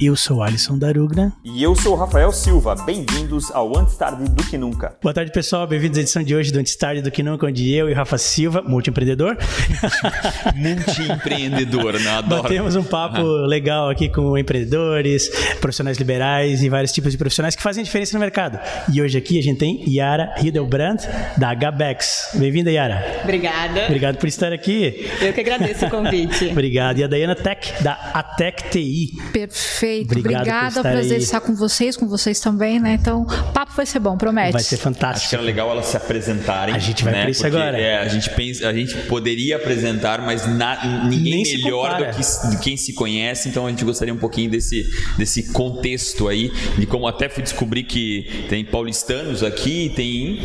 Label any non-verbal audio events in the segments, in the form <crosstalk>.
Eu sou Alisson Darugna. E eu sou Rafael Silva. Bem-vindos ao Antes Tarde do Que Nunca. Boa tarde, pessoal. Bem-vindos à edição de hoje do Antes Tarde do Que Nunca, onde eu e Rafa Silva, multiempreendedor. <laughs> multiempreendedor, né? Adoro. Batemos um papo <laughs> legal aqui com empreendedores, profissionais liberais e vários tipos de profissionais que fazem diferença no mercado. E hoje aqui a gente tem Yara Hildebrand, da HBEX. Bem-vinda, Yara. Obrigada. Obrigado por estar aqui. Eu que agradeço o convite. <laughs> Obrigado. E a Dayana Tech, da Atec TI. Perfeito. Obrigado Obrigada, prazer aí. estar com vocês, com vocês também, né? Então, o papo vai ser bom, promete. Vai ser fantástico. Acho que era legal elas se apresentarem. A gente vai né? para isso agora. É, a gente pensa, a gente poderia apresentar, mas na, ninguém Nem melhor do que quem se conhece, então a gente gostaria um pouquinho desse, desse contexto aí, de como até fui descobrir que tem paulistanos aqui, tem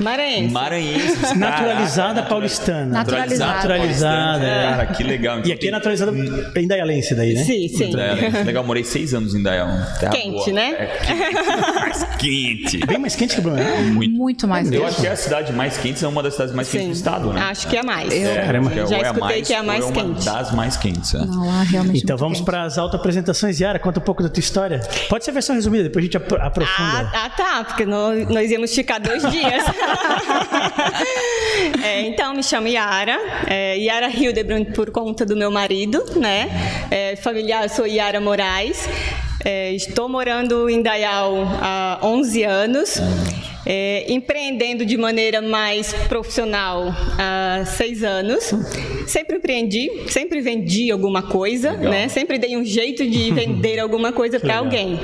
maranhenses. Maranhenses. <laughs> Naturalizada paulistana. Naturalizada. Naturalizada. É. Cara, que legal. Então, e aqui é naturalizada em Daialense daí, né? Sim, sim. Legal, morei seis anos em Dayal. Quente, boa. né? É quente. mais <laughs> quente. Bem mais quente que o Blumenau. Muito, Muito mais. Eu acho que é a cidade mais quente, é uma das cidades mais Sim. quentes do estado, né? Acho que é mais. Eu, é, Caramba. Já é escutei mais, que é a mais é quente. uma das mais quentes. É. Não, lá realmente Então vamos para as auto-apresentações. Yara, conta um pouco da tua história. Pode ser a versão resumida, depois a gente aprofunda. Ah, ah tá, porque nós, nós íamos ficar dois dias. <laughs> é, então, me chamo Yara. É, Yara Hildebrand por conta do meu marido, né? É, familiar, sou Yara Moraes. É, estou morando em Dayal há 11 anos. É, empreendendo de maneira mais profissional há seis anos. Sempre empreendi, sempre vendi alguma coisa, né? Sempre dei um jeito de <laughs> vender alguma coisa para alguém.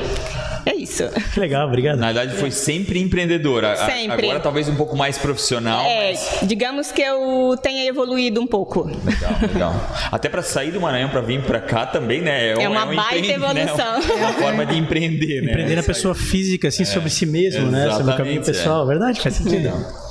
É isso. Que legal, obrigado. Na verdade, foi sempre empreendedora. Sempre. Agora talvez um pouco mais profissional. É, mas... digamos que eu tenha evoluído um pouco. Legal, legal. Até para sair do Maranhão para vir para cá também, né? É, um, é uma é um baita evolução. Né? É uma forma de empreender, né? Empreender a pessoa física, assim, é, sobre si mesmo, né? Sobre o caminho pessoal. É. Verdade, faz sentido.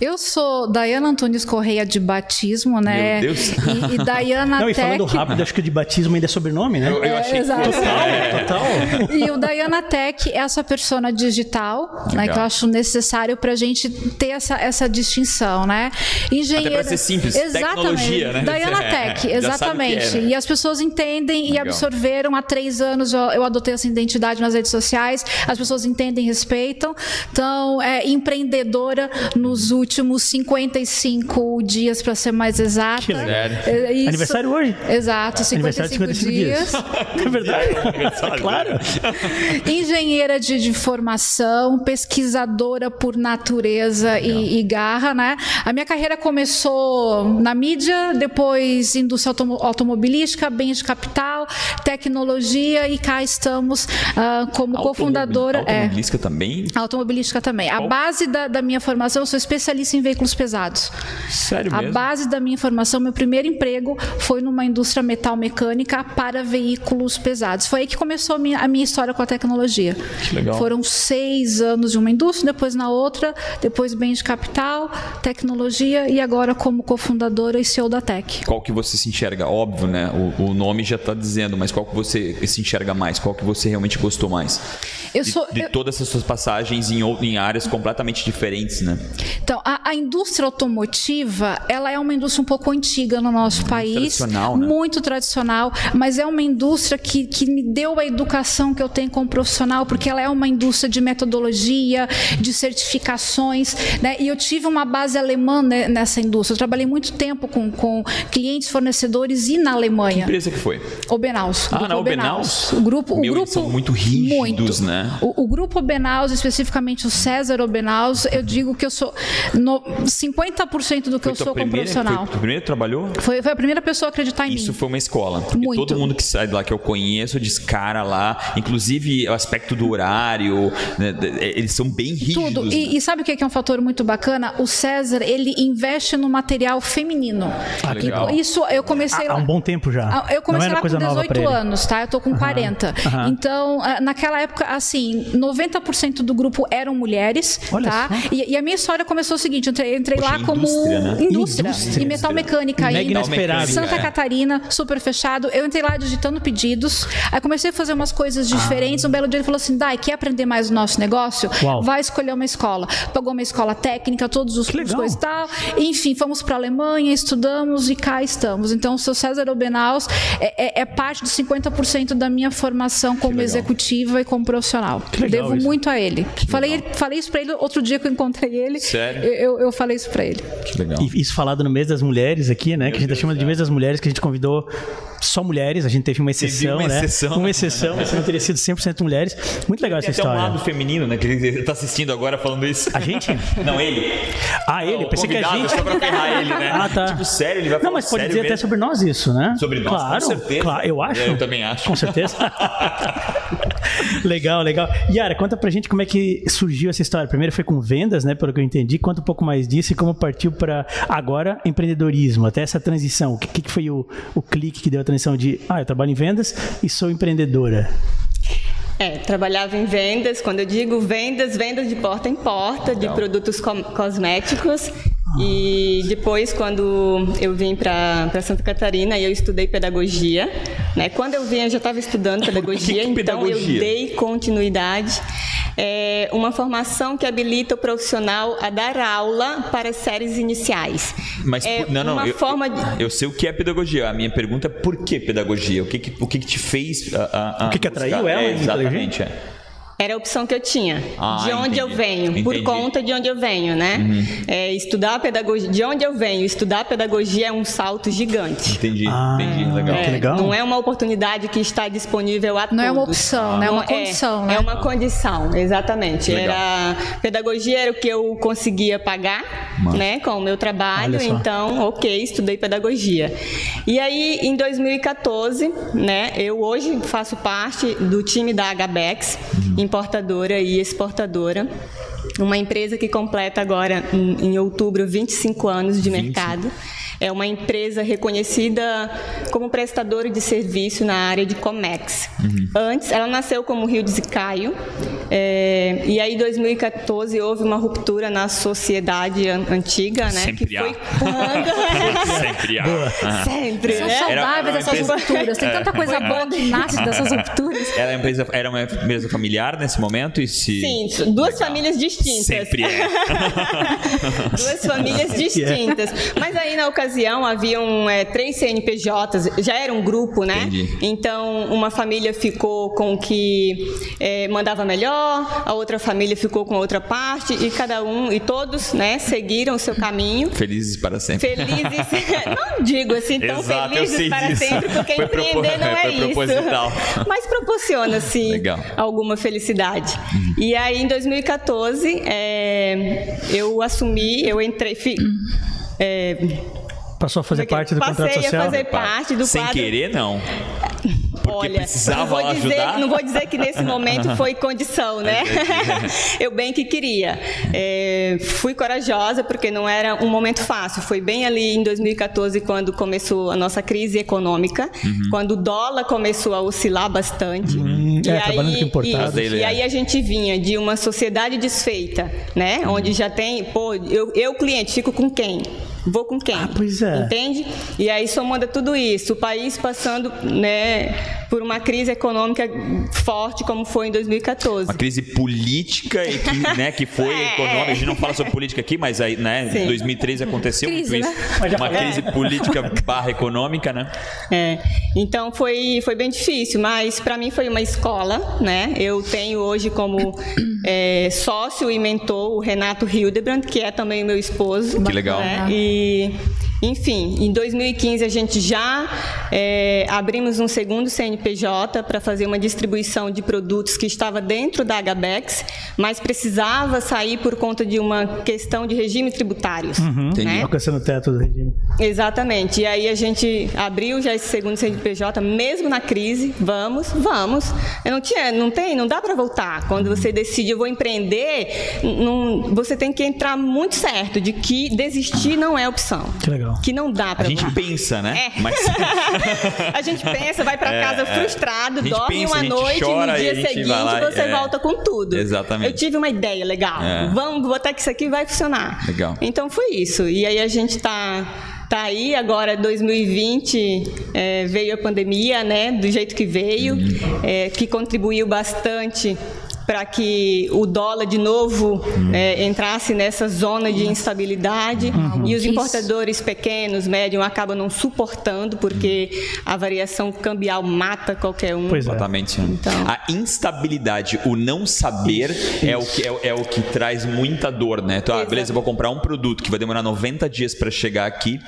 Eu sou Dayana Antunes Correia de batismo, né? Meu Deus. E, e Dayana <laughs> Não, Tech... e falando rápido, acho que de batismo ainda é sobrenome, né? Eu, eu achei é, exato. que fosse. Total, <laughs> total. E o Dayana Tech é essa persona digital, né, que eu acho necessário para a gente ter essa, essa distinção, né? Engenheiro. Até para ser simples, exatamente. tecnologia, né? Dayana <laughs> Tech, exatamente. É, né? E as pessoas entendem Legal. e absorveram. Há três anos eu, eu adotei essa identidade nas redes sociais. As pessoas entendem, respeitam. Então, é empreendedora nos últimos 55 dias, para ser mais exata. Que legal. É, isso. Aniversário hoje. Exato, 55, Aniversário de 55 dias. dias. <laughs> é verdade. claro. <laughs> Engenheira de, de, formação, pesquisadora por natureza e, e, garra, né? A minha carreira começou na mídia, depois indústria automobilística, bens de capital, tecnologia e cá estamos uh, como cofundadora. Automobilística é, também? Automobilística também. Qual? A base da, da minha formação, eu sou especialista em veículos pesados. Sério a mesmo? base da minha formação, meu primeiro emprego foi numa indústria metal mecânica para veículos pesados. Foi aí que começou a minha, a minha história com a tecnologia. Que legal. Foram seis anos de uma indústria, depois na outra, depois bens de capital, tecnologia e agora como cofundadora e CEO da Tech. Qual que você se enxerga? Óbvio, né? O, o nome já está dizendo, mas qual que você se enxerga mais? Qual que você realmente gostou mais? Eu de, sou, de eu... todas essas suas passagens em, em áreas completamente diferentes, né? Então, a, a, indústria automotiva, ela é uma indústria um pouco antiga no nosso muito país. Tradicional, né? Muito tradicional, mas é uma indústria que, que me deu a educação que eu tenho como profissional, porque ela é uma indústria de metodologia, de certificações, né? E eu tive uma base alemã né, nessa indústria. Eu trabalhei muito tempo com, com clientes, fornecedores e na Alemanha. Que empresa que foi? Obenaus. Ah, na Obenaus? O grupo, Meu, o grupo são muito rígidos, muito. né? O, o grupo Obenaus, especificamente o César Obenaus, eu digo que eu sou no, 50% do que foi eu sou primeira, como profissional. Foi, primeiro trabalhou? Foi, foi, a primeira pessoa a acreditar em Isso mim. foi uma escola. Porque Muito. todo mundo que sai de lá que eu conheço diz cara lá, inclusive o aspecto do horário, né, eles são bem rígidos. Tudo. E, né? e sabe o que é um fator muito bacana? O César, ele investe no material feminino. Ah, legal. Isso eu comecei há, há um bom tempo já. Eu comecei lá com 18 anos, tá? Eu tô com Aham, 40. aham. Então, ah, naquela época, assim, 90% do grupo eram mulheres, Olha tá? E, e a minha história começou o seguinte, Eu entrei, entrei Poxa, lá como indústria, né? indústria, Indústria. e metal mecânica ainda. inesperado. Santa É. Catarina, super fechado. Eu entrei lá digitando pedidos. Aí comecei a fazer umas coisas diferentes. Um belo dia ele falou assim: Dai, quer aprender mais o nosso negócio? Uau. Vai escolher uma escola. Pagou uma escola técnica, todos os Que legal. os coisas e tal. Enfim, fomos para a Alemanha, estudamos e cá estamos. Então, o seu César Obenaus é, é- é parte de 50% da minha formação como executiva e como profissional. Devo isso. muito a ele. Falei, falei isso para ele outro dia que eu encontrei ele. Sério? Eu, eu- eu falei isso para ele. Que legal. E isso falado no mês das mulheres aqui, né? que a gente tá chamando de mês das mulheres, que a gente convidou só mulheres, a gente teve uma exceção, uma né? exceção. Uma exceção, mas não teria sido 100% mulheres. Muito legal essa Tem até um história. lado feminino, né? Que ele tá assistindo agora falando isso. A gente? <laughs> Não, ele. Ah, ele? O Pensei que a gente. Só pra ferrar ele, né? Ah, tá. Tipo, sério, ele vai Não, mas pode sério dizer até mesmo? sobre nós isso, né? Sobre nós, claro, com certeza. Claro, eu acho. Eu também acho. Com certeza. <laughs> legal, legal. Yara, conta pra gente como é que surgiu essa história. Primeiro foi com vendas, né? Pelo que eu entendi. Conta um pouco mais disso e como partiu para agora empreendedorismo, até essa transição. O que, que foi o, o clique que deu a transição de, ah, eu trabalho em vendas e sou empreendedora? É, trabalhava em vendas. Quando eu digo vendas, vendas de porta em porta, de produtos com- cosméticos. E depois, quando eu vim para Santa Catarina, eu estudei pedagogia. Né? Quando eu vim, eu já estava estudando <laughs> pedagogia, que então pedagogia? eu dei continuidade. É uma formação que habilita o profissional a dar aula para séries iniciais. Mas é por- não, não, uma eu, forma de... eu sei o que é pedagogia. A minha pergunta é por que pedagogia? O que que, o que, que te fez a, a- a O que que atraiu ela É, exatamente, é. Era a opção que eu tinha. Ah, de onde eu entendi. venho, por Entendi. Uhum. conta de onde eu venho, né? É, estudar pedagogia. De onde eu venho, estudar pedagogia é um salto gigante. Entendi, Ah, entendi, legal. que legal. Não é uma oportunidade que está disponível a Não é uma todos. opção, né? É uma Não condição, é, né? É uma condição, exatamente. Legal. Era pedagogia era o que eu conseguia pagar, né, com o meu trabalho. Então, ok, estudei pedagogia. E aí, em 2014, né, eu hoje faço parte do time da HBEX, Uhum. Importadora e exportadora. Uma empresa que completa agora, em, em outubro, 25 anos de mercado. É uma empresa reconhecida como prestadora de serviço na área de Comex. Uhum. Antes, ela nasceu como Rio de Zicaio, é, e aí em 2014 houve uma ruptura na sociedade an- antiga, né? Sempre que há. foi quando... <laughs> Sempre há. Sempre, São né? Saudáveis essas empresa- rupturas. Tem tanta coisa boa que nasce dessas <laughs> rupturas. Era uma empresa, era uma empresa familiar nesse momento e se Sim, duas famílias distintas. sempre é. <laughs> Duas famílias distintas. Mas aí, na ocasião, haviam é, três CNPJs, já era um grupo, né? Entendi. Então, uma família ficou com o que é, mandava melhor, a outra família ficou com a outra parte, e cada um, e todos, né, seguiram o seu caminho. Felizes para sempre. Felizes, <laughs> não digo assim tão Exato, felizes para disso. sempre, porque Foi empreender propo- não <laughs> é foi isso. proposital. <laughs> Mas proporciona-se Legal. Uhum. alguma felicidade. E aí, em 2014, é, eu assumi, eu entrei. Fi, é, Passou a fazer Como é parte do Passei contrato a social? fazer parte do Sem quadro. querer, não. Porque Olha, precisava não vou lá dizer, ajudar? Não vou dizer que nesse momento <laughs> foi condição, né? <laughs> Eu bem que queria. É, fui corajosa porque não era um momento fácil. Foi bem ali em 2014 quando começou a nossa crise econômica, Uhum. quando o dólar começou a oscilar bastante. Hum, é, trabalhando com importado. isso, e aí a gente vinha de uma sociedade desfeita, né? Uhum. Onde já tem, pô, eu, eu cliente fico com quem? Vou com quem? Ah, pois é. Entende? E aí somando tudo isso, o país passando, né, por uma crise econômica forte como foi em 2014. Uma crise política e que, né, que foi <laughs> É. econômica. A gente não fala sobre política aqui, mas aí, né, em Sim. 2013 aconteceu Crise, muito né? isso. Uma crise política barra econômica, né? É, então foi, foi bem difícil, mas para mim foi uma escola, né? Eu tenho hoje como <coughs> é, sócio e mentor o Renato Hildebrand, que é também meu esposo. Que legal. né? E, 嗯 enfim, em 2015 a gente já é, abrimos um segundo CNPJ para fazer uma distribuição de produtos que estava dentro da HBEX, mas precisava sair por conta de uma questão de regime tributários. Entendi. né? Alcançando o teto do regime. Exatamente. E aí a gente abriu já esse segundo CNPJ, mesmo na crise. Vamos, vamos. Eu não tinha, não tem, não dá para voltar. Quando você decide eu vou empreender, não, você tem que entrar muito certo de que desistir não é opção. Que legal. Que não dá para A gente pensa, né? É. Mas... <laughs> <laughs> a gente pensa, vai para é, casa é, frustrado, dorme pensa, uma noite e no dia seguinte você é. volta com tudo. Exatamente. Eu tive uma ideia legal. É. Vamos botar que isso aqui vai funcionar. Legal. Então foi isso. E aí a gente está tá aí agora 2020 é, veio a pandemia né do jeito que veio uhum. é, que contribuiu bastante para que o dólar de novo uhum. é, entrasse nessa zona de instabilidade uhum. e os importadores pequenos, médios, acabam não suportando porque a variação cambial mata qualquer um. Pois é. Exatamente. Então... A instabilidade, o não saber isso, é, isso. O que, é, é, o que traz muita dor, né? Então, ah, beleza, eu vou comprar um produto que vai demorar 90 dias para chegar aqui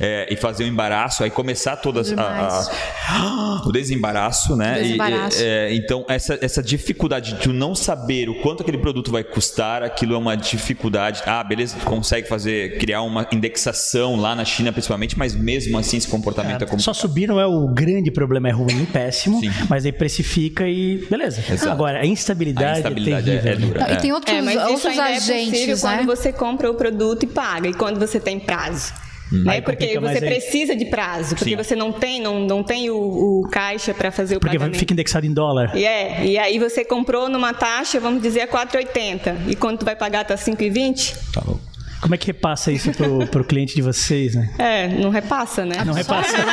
é, e fazer o um embaraço, aí começar todas a, a, a, <gasps> o desembaraço, né? Desembaraço. E, é, então, essa, essa dificuldade de não saber o quanto aquele produto vai custar, aquilo é uma dificuldade. Ah, beleza, tu consegue fazer, criar uma indexação lá na China principalmente, mas mesmo assim esse comportamento é, é complicado. Só subir não é o grande problema, é ruim, péssimo, Sim. mas aí precifica e beleza. Exato. Agora, a instabilidade, a instabilidade é, é terrível. É, dura. Não, e tem outros, é, outros agentes, né? quando você compra o produto e paga, e quando você tem prazo. Hum. Né? Porque você precisa de prazo, porque Sim. você não tem, não, não tem o, o caixa para fazer o porque pagamento. Porque fica indexado em dólar. E é, e aí você comprou numa taxa, vamos dizer, a 4,80. E quando tu vai pagar tá 5,20? Tá louco. Como é que repassa isso pro, pro cliente de vocês, né? É, não repassa, né? Não repassa. Né?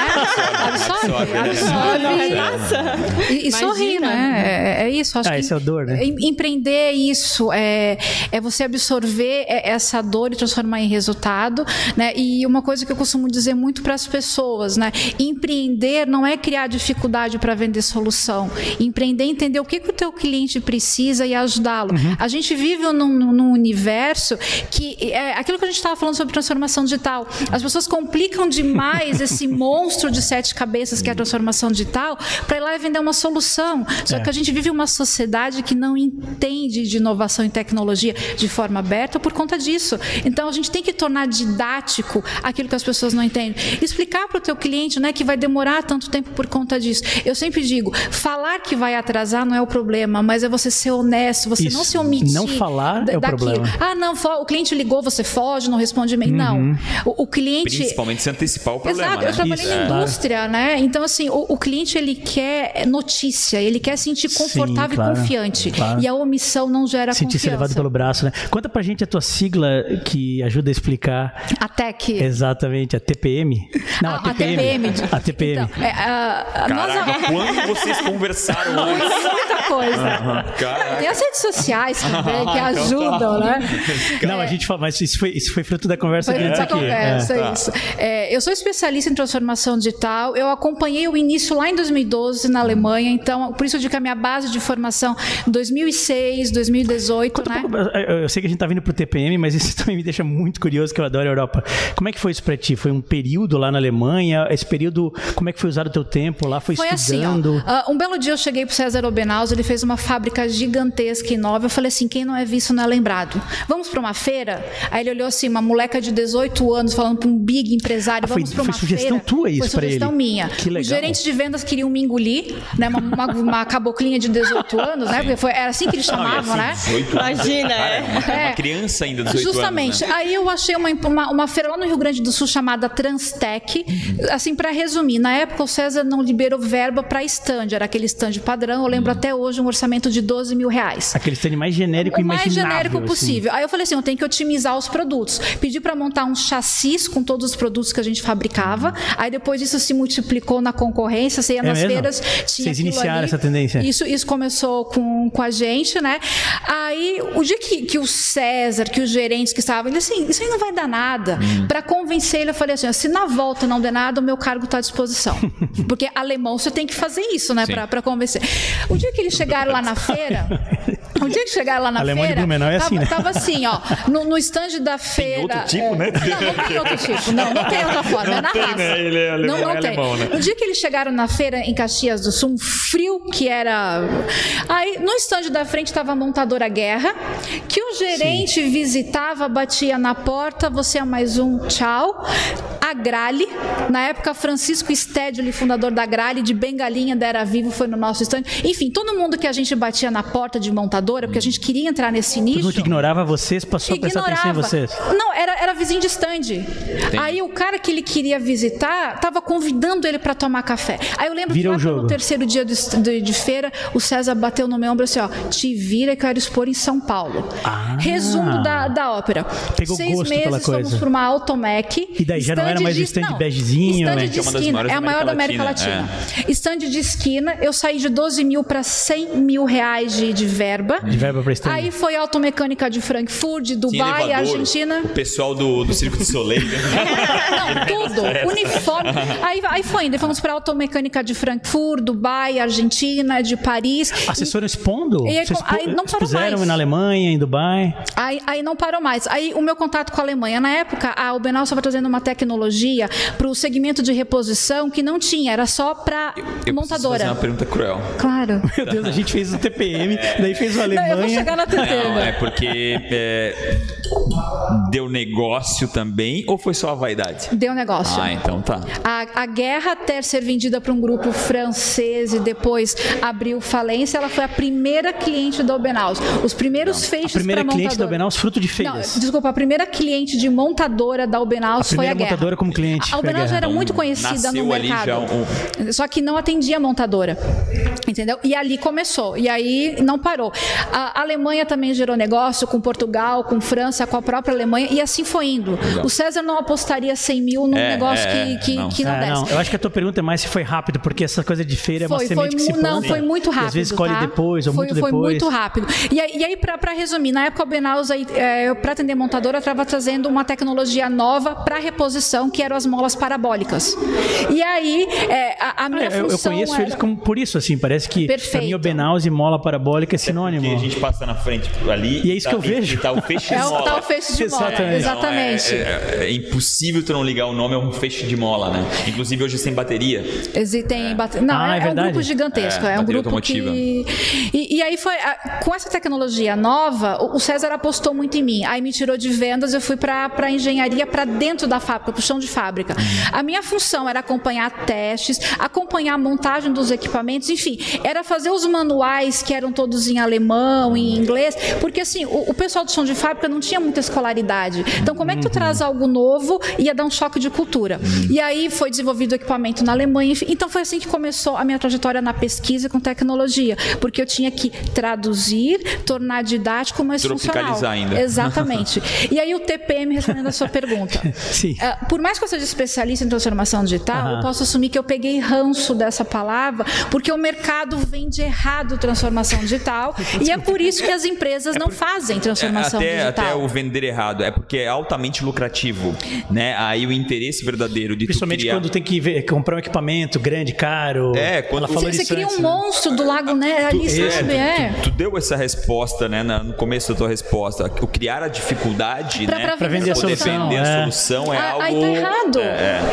Absorve, absorve. Não repassa. E, e sorrir, né? É, é, isso. Acho ah, que esse é o dor, né? Empreender é isso. É, é você absorver essa dor e transformar em resultado, né? E uma coisa que eu costumo dizer muito para as pessoas, né? Empreender não é criar dificuldade para vender solução. Empreender é entender o que, que o teu cliente precisa e ajudá-lo. Uhum. A gente vive num, num universo que é, aquilo que a gente estava falando sobre transformação digital. As pessoas complicam demais esse <laughs> monstro de sete cabeças que é a transformação digital para ir lá e vender uma solução. Só é. que a gente vive uma sociedade que não entende de inovação e tecnologia de forma aberta por conta disso. Então a gente tem que tornar didático aquilo que as pessoas não entendem. Explicar para o teu cliente né, que vai demorar tanto tempo por conta disso. Eu sempre digo, falar que vai atrasar não é o problema, mas é você ser honesto, você Isso. não se omitir. Não falar é o daquilo. problema. Ah, não, o cliente ligou, você foge, não responde e-mail. Uhum. Não. O, o, cliente. Principalmente se antecipar o problema. Exato, né? eu trabalhei Isso. na indústria, é. né? Então, assim, o, o, cliente ele quer notícia, ele quer sentir confortável Sim, claro, e confiante. Claro. E a omissão não gera Sentir confiança. ser levado pelo braço, né? Conta pra gente a tua sigla que ajuda a explicar. A TEC. Exatamente, a TPM. Não, a, a TPM. A TPM. Então, é, a, a Caraca, nós... quando vocês conversaram <laughs> antes? Muita coisa. Uhum, Tem as redes sociais também <laughs> que então tá. ajudam, né? <laughs> Não, a gente fala, mas isso foi, isso foi fruto da conversa foi antes aqui. Conversa, é. isso. É, eu sou especialista em transformação digital. Eu acompanhei o início lá em 2012 na Alemanha, então por isso eu digo que a minha base de formação 2006, 2018, Conta né? Um pouco, eu sei que a gente está vindo para o TPM, mas isso também me deixa muito curioso, que eu adoro a Europa. Como é que foi isso para ti? Foi um período lá na Alemanha? Esse período, como é que foi usado o teu tempo lá? Foi, foi estudando? Assim, ó, uh, um belo dia eu cheguei para o César Obenhaus, ele fez uma fábrica gigantesca e nova. Eu falei assim, quem não é visto não é lembrado. Vamos para uma feira? Aí ele olhou assim, uma moleca de 18 anos falando para um big empresário, ah, vamos para uma foi sugestão feira. tua isso para ele? Foi sugestão minha. Que legal. Os gerentes de vendas queriam me engolir, né? Uma, uma, uma caboclinha de 18 <laughs> anos, né? Porque foi, era assim que eles chamavam, Não, assim, né? Imagina, é. Uma, é. uma criança ainda, 18 Justamente. anos. Né? Aí eu achei uma, uma, uma, feira lá no Rio Grande do Sul chamada Transtec. Uhum. Assim, para resumir, na época o César não liberou verba para stand, era aquele stand padrão. Eu lembro uhum. até hoje um orçamento de 12 mil reais. Aquele stand mais genérico o imaginável. mais genérico assim. possível. Aí eu falei assim, eu tenho que otimizar os produtos. Pedi para montar um chassis com todos os produtos que a gente fabricava. Aí depois isso se multiplicou na concorrência, você ia é nas mesmo? feiras, tinha Vocês iniciaram ali. essa tendência? Isso, isso começou com, com a gente, né? Aí o dia que, que o César, que os gerentes que estavam, ele assim, isso aí não vai dar nada. Hum. Para convencer ele, eu falei assim, se na volta não der nada, o meu cargo está à disposição. <laughs> Porque alemão você tem que fazer isso, né? Para convencer. O dia que eles chegaram lá na feira, <laughs> o dia que chegaram lá na Alemão feira, de é tava, assim, né? tava assim, ó, no, no stand da feira. Tem outro tipo, é, né? Não, não tem outro <laughs> tipo. Não, não tem outra forma. Não é na tem, raça. Né? Ele é alemão, não, não é tem. alemão, né? No dia que eles chegaram na feira em Caxias do Sul, um frio que era. Aí, no stand da frente estava a montadora Guerra, que o gerente Sim. visitava, batia na porta, você é mais um, tchau. A Grale, na época, Francisco Stedley, fundador da Grale, de Bengalinha da Era Vivo, foi no nosso stand. Enfim, todo mundo que a gente batia na porta de montadora, porque a gente queria entrar nesse nicho. Todo mundo que ignorava vocês passou a prestar atenção em vocês? Não, era, era vizinho de stand. Aí o cara que ele queria visitar tava convidando ele para tomar café. Aí eu lembro Virou que no terceiro dia de, de, de feira, o César bateu no meu ombro assim, ó, te vira que eu quero expor em São Paulo. Ah. Resumo da, da ópera. Pegou Seis gosto pela meses fomos coisa. para uma Automec. E daí, já não era mais o stand begezinho, stand né? de é esquina. É a maior da América Latina, Latina. Stand de esquina, eu saí de 12 mil para 100 mil reais de, de verba. De verba pra stand. Aí foi automecânica de Frankfurt, de Dubai, elevador, Argentina. O pessoal do, do Circo de Soleil. né? <laughs> Não, tudo. Uniforme. Aí, aí foi indo. Fomos para automecânica de Frankfurt, Dubai, Argentina, de Paris. Foram expondo? E aí, Vocês aí expo- não parou expuseram mais. na Alemanha, em Dubai? Aí, aí não parou mais. Aí o meu contato com a Alemanha. Na época, a Ubenal estava trazendo uma tecnologia para o segmento de reposição que não tinha, era só para montadora. fazer uma pergunta cruel. Claro. <laughs> Meu Deus, a gente fez o TPM, daí fez o Não, Alemanha. eu vou chegar na Não, TT. é porque é, deu negócio também ou foi só a vaidade? Deu negócio. Ah, então tá. A, a guerra até ser vendida para um grupo francês e depois abriu falência, ela foi a primeira cliente da Obenaus. Os primeiros A feixes primeira pra cliente da montadora. Benaus, fruto de Não, feiras. desculpa, a primeira cliente de montadora da Obenaus A foi a primeira guerra. montadora como cliente A a Obenaus era muito Então, conhecida nasceu no ali mercado. já um- Só que não atendia a montadora. Entendeu? E ali começou. E aí não parou. A Alemanha também gerou negócio com Portugal, com França, com a própria Alemanha. E assim foi indo. O César não apostaria 100 mil num É, negócio é, que, que não. não, que não Ah, desce. não, eu acho que a tua pergunta é mais se foi rápido, porque essa coisa de feira é uma Foi, semente foi, que se não, foi muito rápido. E às vezes colhe tá? depois, ou foi, muito foi depois. muito rápido. E aí, e aí para resumir, na época o Benaus, é, para atender montadora, estava trazendo uma tecnologia nova para reposição, que eram as molas parabólicas. E aí, é, a, a minha É, eu, eu função conheço era... eles como por isso, assim, parece que Perfeito. mim o Benaus e mola parabólica é Porque sinônimo. a gente passa na frente ali. E é isso que eu vejo. E tá o feixe <laughs> É o mola. Feixe de mola. Exatamente. Exatamente. É, é- é impossível tu não ligar o nome a um feixe de mola, né? Inclusive hoje sem bateria. Existem bate- Não, Ah, é é, é um grupo gigantesco. É, É, um grupo automotiva. que. E, e aí foi. a- Com essa tecnologia nova, o o César apostou muito em mim. Aí me tirou de vendas, eu fui para engenharia, para dentro da fábrica, para o chão de fábrica. A minha função era acompanhar testes, acompanhar a montagem dos equipamentos, enfim, era fazer os manuais que eram todos em alemão, em inglês, porque assim, o, o pessoal do chão de fábrica não tinha muita escolaridade. Então, como é que tu traz algo novo ia dar um choque de cultura? E aí foi desenvolvido o equipamento na Alemanha, enfim. Então foi assim que começou a minha trajetória na pesquisa com tecnologia, porque eu tinha que traduzir, tornar didático, mas funcional. ainda. Exatamente. <laughs> E aí o TPM respondendo a sua pergunta. <laughs> Sim. Ah, por mais que eu seja especialista em transformação digital, eu posso assumir que eu peguei ranço dessa palavra, porque o mercado vende errado transformação digital, <laughs> e é por isso que as empresas não fazem transformação até, digital. até o vender errado. É porque é altamente lucrativo, né? Aí o interesse verdadeiro de tu Principalmente criar... quando tem que ver- comprar um equipamento grande, caro. É, quando- Ela falou Você, você cria um né? monstro do Lago Né ali, É, sabe? tu, É. tu- tu deu essa resposta, né, na- no começo da tua resposta. O criar a dificuldade, Pra- né? pra Pra vender a poder solução, vender a é. solução é Ah, algo... Aí tá errado. É,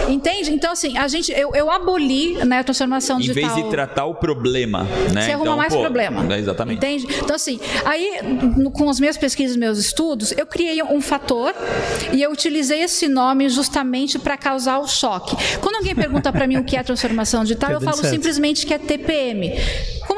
é. Entende? Então, assim, a gente, eu, eu aboli né, a transformação Em digital. vez de tratar o problema, né? Você arruma então, mais pô, problema. é, exatamente. Entende? Então, assim, aí no- com as minhas pesquisas, meus estudos, eu criei um fator e eu utilizei esse nome justamente para causar o choque. Quando alguém pergunta para mim o que é transformação digital, Tá eu falo simplesmente que é TPM.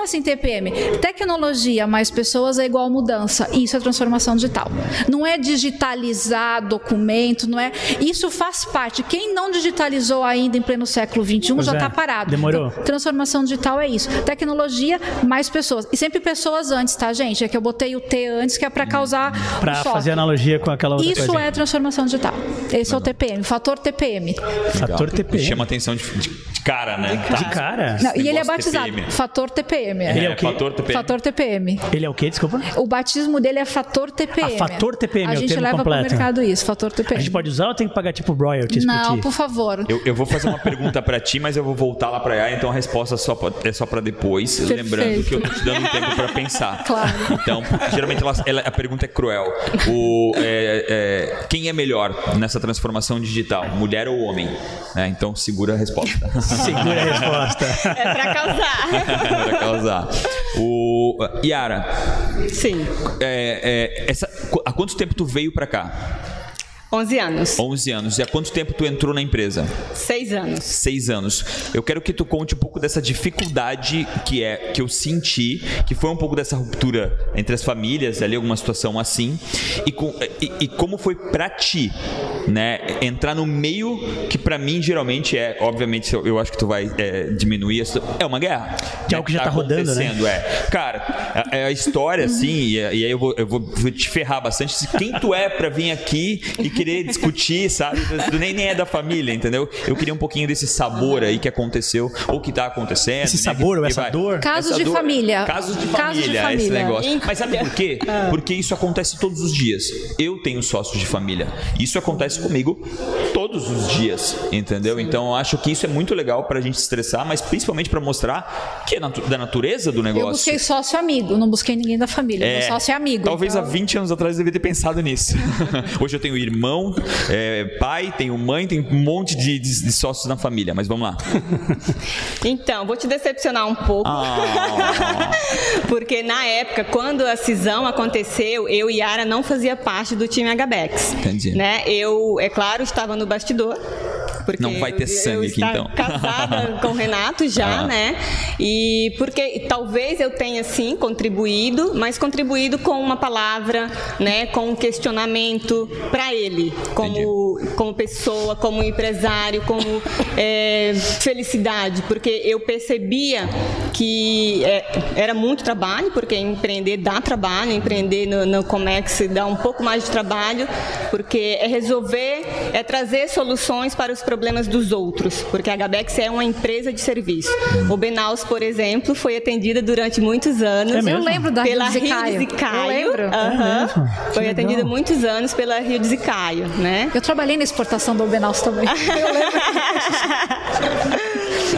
Assim TPM? Tecnologia mais pessoas é igual mudança. Isso é transformação digital. Não é digitalizar documento, não é. Isso faz parte. Quem não digitalizou ainda em pleno século XXI Pois já é. está parado. Demorou. Então, transformação digital é isso. Tecnologia mais pessoas. E sempre pessoas antes, tá, gente? É que eu botei o T antes, que é para causar. Pra um choque. fazer analogia com aquela outra Isso coisa. é transformação digital. Esse é o TPM, fator TPM. Fator TPM. Chama atenção de- de cara, né? De cara? Não, e ele é batizado. TPM. Fator TPM. é. Ele é o quê? fator TPM. Fator TPM. Ele é o quê? Desculpa. O batismo dele é fator TPM. Ah, fator TPM, A é o gente termo leva completo. pro mercado isso, fator A TPM. gente pode usar ou tem que pagar tipo royalties Não, por favor. Eu, eu vou fazer uma pergunta pra ti, mas eu vou voltar lá pra lá, então a resposta só pra- é só pra depois. Lembrando que eu tô te dando um tempo pra pensar. Claro. Então, geralmente ela- ela- a pergunta é cruel. O, é, é, quem é melhor nessa transformação digital, mulher ou homem? É, então segura a resposta. <laughs> Segura a resposta. É pra causar. <laughs> pra causar. O, Yara, Sim. é, é, essa, há quanto tempo tu veio pra cá? 11 anos. 11 anos. E há quanto tempo tu entrou na empresa? Seis anos. Seis anos. Eu quero que tu conte um pouco dessa dificuldade que é que eu senti, que foi um pouco dessa ruptura entre as famílias, ali alguma situação assim, e, com, e, e como foi pra ti, né? Entrar no meio que para mim geralmente é, obviamente, eu acho que tu vai é, diminuir, é uma guerra. Que é o que já tá, tá rodando, né? É. Cara, é a, a história assim, e, e, aí eu vou, eu vou te ferrar bastante. Quem tu é para vir aqui e querer discutir, sabe? Tu nem, nem é da família, entendeu? Eu queria um pouquinho desse sabor aí que aconteceu, ou que tá acontecendo. Esse né? sabor, ou essa vai, dor. Casos essa de dor, família. Casos de família, de família. esse negócio. Mas sabe por quê? Ah. Porque isso acontece todos os dias. Eu tenho sócios de família. Isso acontece comigo todos os dias, entendeu? Sim. Então eu acho que isso é muito legal pra gente estressar, mas principalmente para mostrar que é da natureza do negócio. Eu busquei sócio amigo, não busquei ninguém da família. É, Meu sócio é amigo. Talvez então... há 20 anos atrás eu devia ter pensado nisso. <laughs> Hoje eu tenho irmão, é, pai, tenho mãe, tenho um monte de, de, de, sócios na família, mas vamos lá. <laughs> Então, vou te decepcionar um pouco. Ah. <laughs> Porque na época, quando a cisão aconteceu, eu e Yara não fazia parte do time HBX. Entendi. Né? Eu, é claro, estava no bastidor. Porque não vai ter sangue aqui então. casada <laughs> com o Renato já, ah. né? E porque talvez eu tenha sim contribuído, mas contribuído com uma palavra, né, com um questionamento para ele, como como pessoa, como empresário, como <laughs> é, felicidade, porque eu percebia que é, era muito trabalho, porque empreender dá trabalho, empreender no, no Comex dá um pouco mais de trabalho, porque é resolver, é trazer soluções para os problemas problemas dos outros, porque a Gabex é uma empresa de serviço. O Benaus, por exemplo, foi atendida durante muitos anos. É eu lembro da pela Rio de Zicaio. Eu lembro. Uhum. É foi atendida muitos anos pela Rio de Zicaio, né? Eu trabalhei na exportação do Benaus também. <laughs> eu lembro.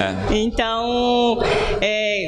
É. Então, é,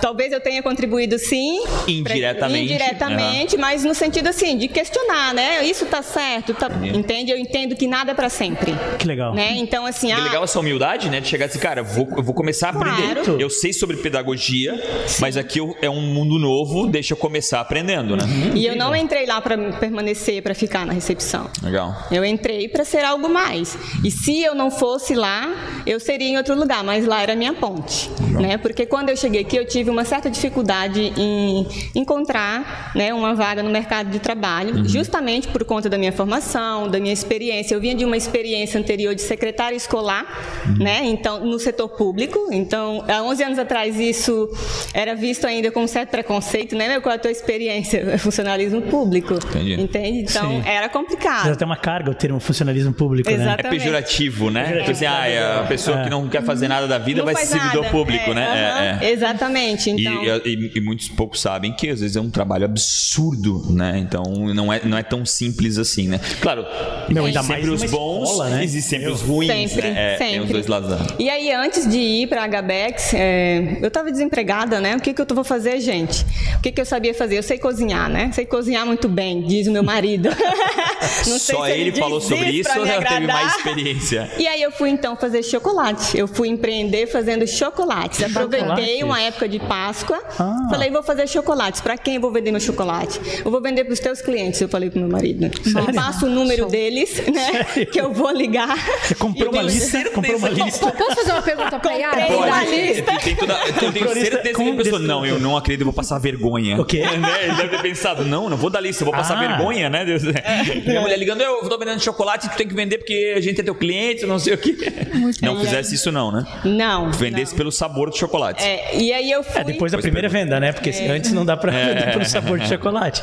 talvez eu tenha contribuído sim. Indiretamente. Pra, indiretamente, uhum. mas no sentido assim, de questionar, né? Isso tá certo, tá, entende? Eu entendo que nada é para sempre. Que legal. Né? Então, assim. Que ah, legal essa humildade, né? De chegar assim, cara, eu vou, eu vou começar a aprender. Claro. Eu sei sobre pedagogia, sim. mas aqui eu, é um mundo novo, deixa eu começar aprendendo, né? Uhum. E eu não entrei lá para permanecer, para ficar na recepção. Legal. Eu entrei para ser algo mais. E se eu não fosse lá, eu seria em outro lugar, mas lá era a minha ponte, né? Porque quando eu cheguei aqui, eu tive uma certa dificuldade em encontrar, né, uma vaga no mercado de trabalho, uhum. justamente por conta da minha formação, da minha experiência. Eu vinha de uma experiência anterior de secretária escolar, uhum. né? Então, no setor público. Então, há 11 anos atrás isso era visto ainda com um certo preconceito, né? Qual é a tua experiência? Funcionalismo público. Entendi. Entende? Então, Sim. era complicado. Já tem uma carga o termo funcionalismo público, Exatamente. né? É pejorativo, né? Pejorativo. Tipo assim, ah, é a pessoa é. que não quer fazer nada da vida não vai ser servidor público, é, né? Uh -huh, é, exatamente. Então... E, e, e, muitos poucos sabem que às vezes é um trabalho absurdo, né? Então não é, não é tão simples assim, né? Claro, não, ainda sempre mais os bons, escola, né? existem sempre os ruins, sempre, né? É, sempre. os dois lados. E aí, antes de ir para a HBEX, é, eu estava desempregada, né? O que, que eu vou fazer, gente? O que, que eu sabia fazer? Eu sei cozinhar, né? Sei cozinhar muito bem, diz o meu marido. <laughs> Só ele, ele falou sobre isso ou ela teve mais experiência? E aí eu fui então fazer chocolate. Eu fui empreender fazendo chocolates. Aproveitei uma época de Páscoa. Ah. Falei, vou fazer chocolates. Para quem eu vou vender meu chocolate? Eu vou vender para os teus clientes, eu falei para meu marido. Sério? Eu passo o número deles, né? Sério? Que eu vou ligar. Você comprou uma lista? Comprou uma lista? Posso fazer uma pergunta para Yara? Comprei uma lista. Tem toda, eu tenho certeza que a pessoa, não, eu não acredito, eu vou passar vergonha. O quê? <laughs> Né? Ele deve ter pensado, não, não vou dar lista, eu vou passar ah. vergonha, né? Deus. É. Minha mulher ligando, eu estou vendendo chocolate, tu tem que vender porque a gente é teu cliente, não sei o quê. Muito não bem. fizesse isso não, né? Não. Vendesse não. pelo sabor do chocolate. É, e aí eu fui... É, depois da primeira venda, né? Porque é. antes não dá para é. <laughs> vender pelo sabor de chocolate.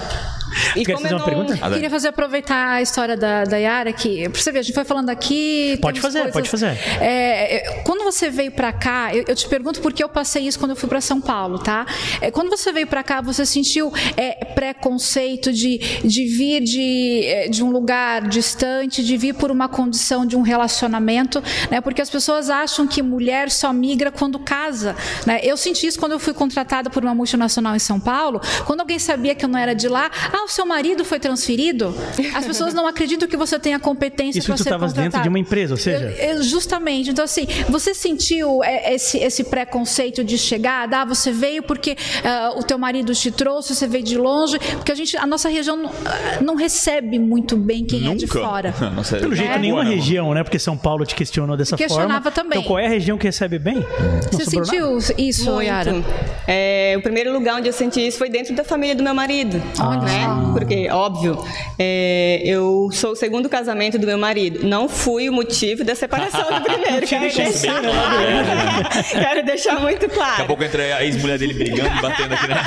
E Quer fazer uma não... pergunta? Eu queria fazer aproveitar a história da, da Yara, que, pra você ver, a gente foi falando aqui. Pode fazer, coisas, pode fazer. É, é, quando você veio para cá, eu, eu, te pergunto porque eu passei isso quando eu fui para São Paulo, tá? É, quando você veio para cá, você sentiu é, preconceito de, de vir de, é, de um lugar distante, de vir por uma condição de um relacionamento, né? Porque as pessoas acham que mulher só migra quando casa, né? Eu senti isso quando eu fui contratada por uma multinacional em São Paulo, quando alguém sabia que eu não era de lá, ah, Ah, o seu marido foi transferido? As pessoas não acreditam que você tem a competência para ser contratado. dentro de uma empresa, ou seja... Eu, eu, justamente. Então, assim, você sentiu é, esse, esse preconceito de chegar? Ah, você veio porque uh, o teu marido te trouxe, você veio de longe? Porque a gente, a nossa região não, uh, não recebe muito bem quem Nunca. é de fora. <laughs> Nossa, Pelo jeito, é. nenhuma região, né? Porque São Paulo te questionou dessa Questionava forma. também. Então, qual é a região que recebe bem? Você sentiu nada? isso, Muito. Yara? É, o primeiro lugar onde eu senti isso foi dentro da família do meu marido. Ah. Né? Porque, óbvio, é, eu sou o segundo casamento do meu marido. Não fui o motivo da separação do primeiro. <laughs> quero, deixar, <laughs> quero deixar muito claro. Daqui a pouco entra a ex-mulher dele brigando e batendo aqui, né?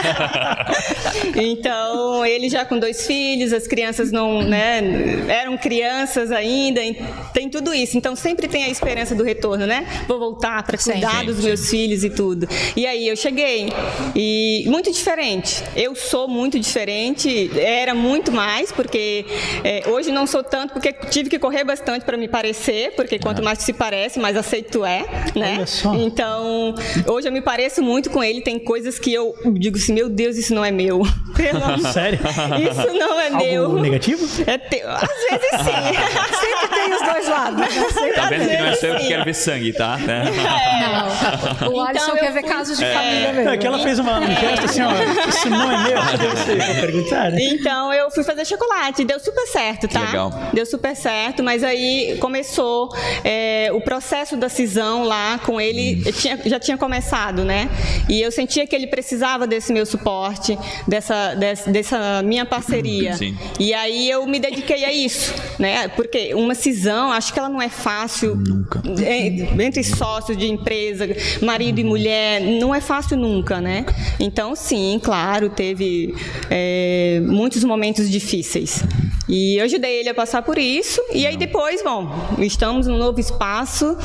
<laughs> então, ele já com dois filhos, as crianças não, né, eram crianças ainda, tem tudo isso. Então, sempre tem a esperança do retorno, né? Vou voltar para cuidar sim, dos sim. meus filhos e tudo. E aí eu cheguei e muito diferente. Eu sou muito diferente, era muito mais, porque é, hoje não sou tanto, porque tive que correr bastante para me parecer, porque quanto mais se parece, mais aceito é, né? Então, hoje eu me pareço muito com ele, tem coisas que eu digo assim, meu Deus, isso não é meu. <laughs> Pelo Sério? Isso não é Algo meu. negativo? É teu. Às vezes sim. <laughs> Sempre tem os dois lados. Né? Tá vendo que não é só eu que quero ver sangue, tá? <laughs> É. Não. O Alisson então, quer ver casos de é. família mesmo. É que ela fez uma festa assim, ó, isso não é meu, você perguntar, né? Então eu fui fazer chocolate, deu super certo, tá? Legal. Deu super certo, mas aí começou é, o processo da cisão lá com ele, hum. tinha, já tinha começado, né? E eu sentia que ele precisava desse meu suporte, dessa, dessa, dessa minha parceria. Sim. E aí eu me dediquei a isso, né? Porque uma cisão, acho que ela não é fácil. Nunca. Entre sócios de empresa, marido e mulher, não é fácil nunca, né? Então, sim, claro, teve é, muitos momentos difíceis. E eu ajudei ele a passar por isso. E aí depois, bom, estamos num novo espaço.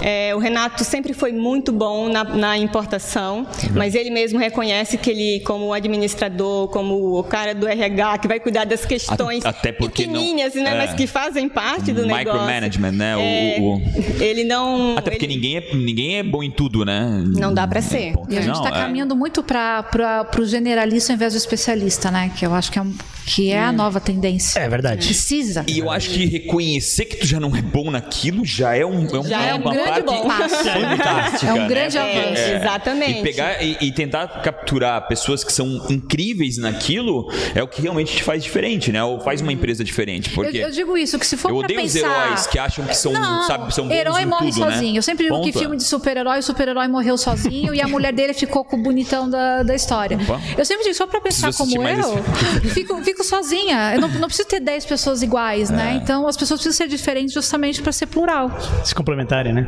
É, o Renato sempre foi muito bom na, na, importação, mas ele mesmo reconhece que ele, como administrador, como o cara do RH, que vai cuidar das questões até porque pequenininhas, não, né, é, mas que fazem parte do negócio. Micromanagement, né? É, o, o, ele não... Até porque ele, ninguém, é, ninguém é bom em tudo, né? Não dá para ser. E a gente está é. caminhando muito para o generalista ao invés do especialista, né? Que eu acho que é, que é a hum. nova tendência. É verdade. Precisa. E eu acho que reconhecer que tu já não é bom naquilo já é um, é um, já é uma grande parte bom. <laughs> fantástica. É um grande né? avanço. É, exatamente. E pegar e, e, tentar capturar pessoas que são incríveis naquilo é o que realmente te faz diferente, né? Ou faz uma empresa diferente. Porque eu, eu digo isso, que se for Eu odeio pensar... os heróis que acham que são, não, sabe, são bons Herói morre tudo, sozinho. Né? Eu sempre digo Ponto. que filme de super-herói, o super-herói morreu sozinho e a mulher dele ficou com o bonitão da, da história. Opa. Eu sempre digo, só pra pensar como eu, fico, fico sozinha. Eu não, não preciso ter 10 pessoas iguais, né? é. né? Então as pessoas precisam ser diferentes justamente para ser plural. Se complementarem, né?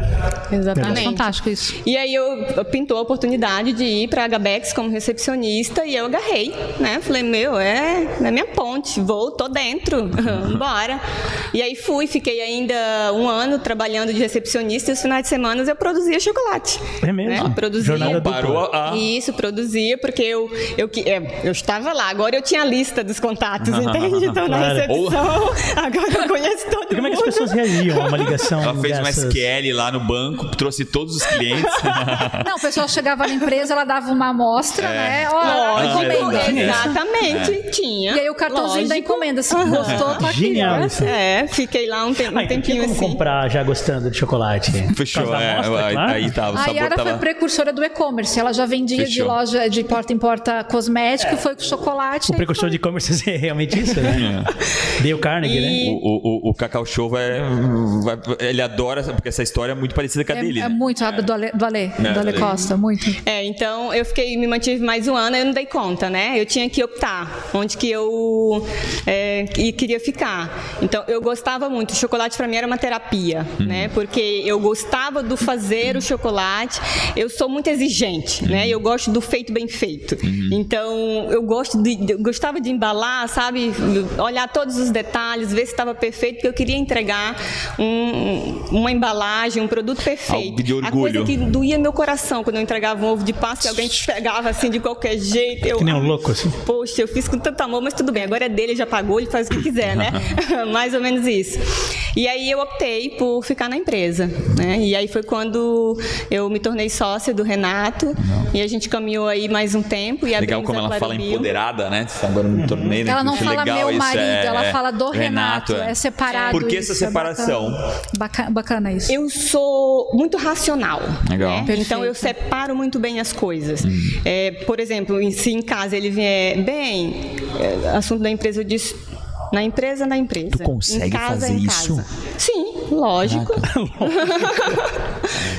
Exatamente. É fantástico isso. E aí eu pintou a oportunidade de ir para a Gabex como recepcionista e eu agarrei, né? Falei, meu, é na minha ponte, vou, tô dentro, <laughs> bora. E aí fui, fiquei ainda um ano trabalhando de recepcionista e os finais de semana eu produzia chocolate. É mesmo? Né? Produzia. Jornada Parou a... Isso, produzia, porque eu, eu, é, eu estava lá, agora eu tinha a lista dos contatos, <laughs> entende? Então na Claro. recepção, <laughs> agora eu conheço todo E como é que as mundo. pessoas reagiam a uma ligação Ela fez uma dessas? SQL lá no banco, trouxe todos os clientes. <laughs> Não, o pessoal chegava na empresa, ela dava uma amostra, né? Ó, encomenda. exatamente, tinha. E aí o cartãozinho da Lógico. encomenda, se gostou, tá aqui. Genial ó. isso. É, fiquei lá um, tem- um tinha tempinho como assim. comprar já gostando de chocolate. Fechou, da é, amostra, aí, claro. aí tava, o A sabor Yara tava... foi precursora do e-commerce. Ela já vendia de Fechou. loja de porta em porta cosmético, foi com chocolate. O precursor de e-commerce é realmente isso, né? Dale Carnegie, né? E- O, o, o Cacau Show vai, vai- Ele adora, porque essa história é muito parecida com a É, dele. é né? muito a do Ale, do Ale, É, do Ale do Ale. Costa, muito. É, então eu fiquei, me mantive mais um ano, eu não dei conta, né? Eu tinha que optar onde que eu é, que- queria ficar. Então eu gostava muito. O chocolate para mim era uma terapia, né? Porque eu gostava do fazer o chocolate. Eu sou muito exigente, né? Eu gosto do feito bem feito. Então eu gosto de, eu gostava de embalar, sabe? Olhar todos os detalhes, ver se estava perfeito, porque eu queria entregar um- uma embalagem, um produto perfeito. Algo de A coisa orgulho. que doía meu coração quando eu entregava um ovo de Páscoa e alguém pegava assim de qualquer jeito. Eu, Que nem um louco, assim. Poxa, eu fiz com tanto amor, mas tudo bem, agora é dele, já pagou, ele faz o que quiser, né? <laughs> <laughs> Mais ou menos isso. E aí eu optei por ficar na empresa, né? E aí foi quando eu me tornei sócia do Renato e a gente caminhou aí mais um tempo e Legal como ela fala empoderada, né? Agora torneio. também, né? Ela não fala legal meu marido, é, ela é. fala do Renato, é, separado. Por que isso, essa é separação? Bacana, bacana isso. Eu sou muito racional. Legal. né? Então eu separo muito bem as coisas. É, por exemplo, em- se em casa ele vier bem, é, assunto da empresa eu disse. Na empresa, na empresa. Tu consegue em casa, fazer em isso? Casa. Sim, lógico. <laughs>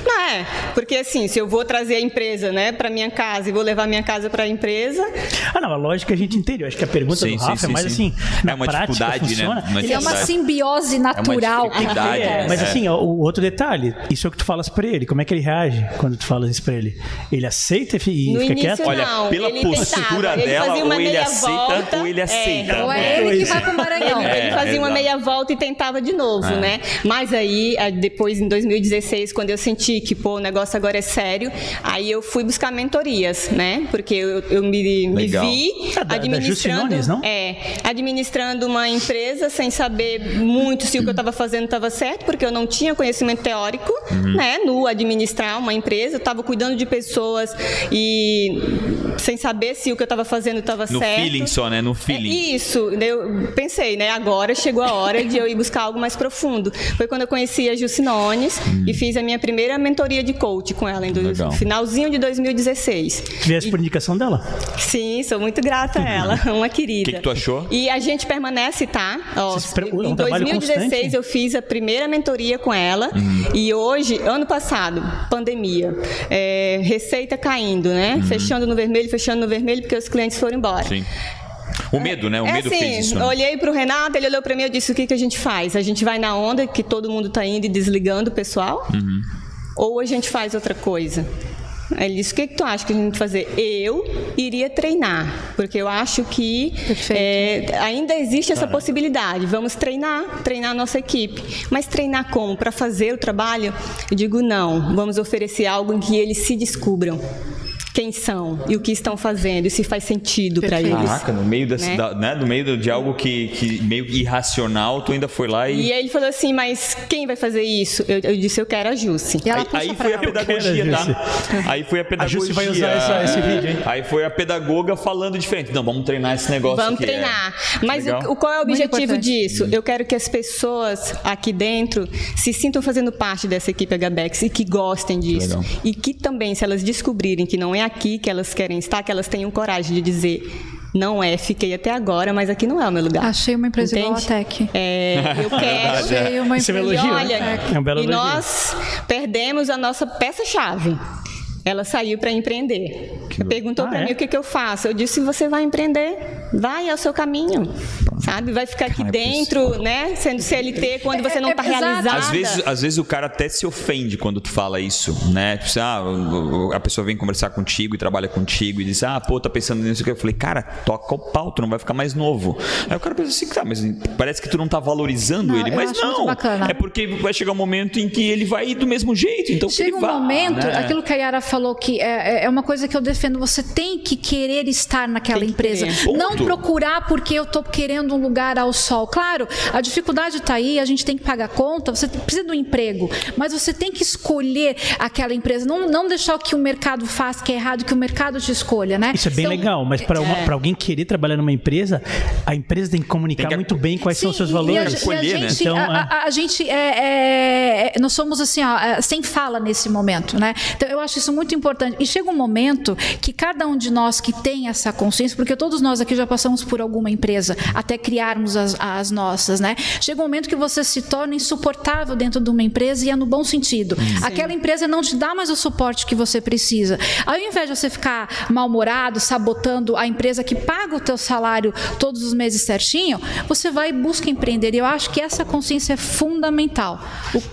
Não é, porque assim, se eu vou trazer a empresa, né, para minha casa e vou levar minha casa para a empresa, Ah, não, a lógica a gente entende. Eu acho que a pergunta Sim, do Rafa sim, é mais sim. assim, É na uma prática dificuldade, né? funciona. Uma Ele É uma simbiose natural. É. né? Mas É. assim, ó, o outro detalhe, isso é o que tu falas pra ele. Como é que ele reage quando tu falas isso pra ele? Ele aceita e No fica início, quieto? Olha, Não, pela ele postura tentava, ele dela, fazia uma ou ele meia aceita volta, ou ele é. aceita. Ou é ele que vai pro Maranhão. Ele, ele É, fazia uma exato. meia volta e tentava de novo, É. né? Mas aí, a- depois, em 2016, quando eu senti que, pô, o negócio agora é sério, aí eu fui buscar mentorias, né? Porque eu, eu me, me vi da- da administrando... Justinones, não? É, administrando uma empresa sem saber muito se o que eu estava fazendo estava certo, porque eu não tinha conhecimento teórico, Uhum. né? No administrar uma empresa, eu estava cuidando de pessoas e sem saber se o que eu estava fazendo estava No certo. feeling só, né? No É feeling. isso, eu pensei, né? Agora chegou a hora de eu ir buscar algo mais profundo. Foi quando eu conheci a Jucinones e fiz a minha primeira mentoria de coach com ela em do, Hum. Legal. finalzinho de 2016. Tu viesse por indicação dela? Sim, sou muito grata a ela, uma querida. O que que tu achou? E a gente permanece, tá? Ó, é um em trabalho 2016 constante. eu fiz a primeira mentoria com ela Uhum. e hoje, ano passado, pandemia, é, receita caindo, né? Uhum. Fechando no vermelho, fechando no vermelho porque os clientes foram embora. Sim. O medo, né? O é medo assim, fez isso. eu Né? olhei pro Renato, ele olhou para mim e disse: o que, que a gente faz? A gente vai na onda que todo mundo tá indo e desligando o pessoal? Uhum. Ou a gente faz outra coisa? Ele disse: o que, que tu acha que a gente vai fazer? Eu iria treinar, porque eu acho que é, ainda existe essa possibilidade. Vamos treinar, treinar a nossa equipe. Mas treinar como? Para fazer o trabalho? Eu digo: não, vamos oferecer algo em que eles se descubram. Quem são e o que estão fazendo e se faz sentido para eles. Caraca, no meio, desse, Né? da- né? no meio de algo que, que meio irracional, tu ainda foi lá e. E aí ele falou assim, mas quem vai fazer isso? Eu, eu disse, eu quero a Jussi. E ela Aí, puxa aí foi a pedagogia, quero, tá? Aí foi a pedagogia. Jussi vai usar essa- esse vídeo, hein? Aí foi a pedagoga falando diferente. Não, vamos treinar esse negócio Vamos aqui. treinar. É. Mas o, qual é o objetivo disso? Eu quero que as pessoas aqui dentro se sintam fazendo parte dessa equipe HBX e que gostem disso. Legal. E que também, se elas descobrirem que não é aqui que elas querem estar, que elas tenham coragem de dizer. Não é, fiquei até agora, mas aqui não é o meu lugar. Achei uma empresa igual a Entende? Tech. É, eu <laughs> quero. Achei uma Isso é um empresa elogio, igual a olha. É um belo e nós perdemos a nossa peça-chave. Ela saiu para empreender. Perguntou Ah, para é? mim o que, que eu faço. Eu disse: você vai empreender, vai ao seu caminho, sabe? Vai ficar aqui Cara, é dentro, né? Sendo CLT quando você não É, está é, exato. realizada. Às vezes, às vezes o cara até se ofende quando tu fala isso, né? Tipo, assim, ah, a pessoa vem conversar contigo e trabalha contigo e diz, ah, pô, tá pensando nisso que eu falei, cara, toca o pau, tu não vai ficar mais novo. Aí o cara pensa assim, tá, mas parece que tu não tá valorizando Não, ele, mas não. É porque vai chegar um momento em que ele vai ir do mesmo jeito, então Chega ele um vá, momento, né? aquilo que a Yara falou que é, é uma coisa que eu defendo, você tem que querer estar naquela empresa. Não procurar porque eu estou querendo um lugar ao sol. Claro, a dificuldade está aí, a gente tem que pagar conta, você precisa de um emprego, mas você tem que escolher aquela empresa. Não, não deixar o que o mercado faz, que é errado, que o mercado te escolha, né? Isso é bem Então, legal, mas para é. alguém querer trabalhar numa empresa, a empresa tem que comunicar Tem que- muito bem quais são os seus Sim, valores. E a, e a Escolher, né? gente, Então, a, é. a- a gente é, é- nós somos assim, ó, é, sem fala nesse momento, né? Então eu acho isso muito importante. E chega um momento que cada um de nós que tem essa consciência, porque todos nós aqui já passamos por alguma empresa até criarmos as, as nossas, né? Chega um momento que você se torna insuportável dentro de uma empresa e é no bom sentido. Aquela empresa não te dá mais o suporte que você precisa. Ao invés de você ficar mal-humorado, sabotando a empresa que paga o teu salário todos os meses certinho, você vai e busca empreder. E eu acho que essa consciência é fundamental.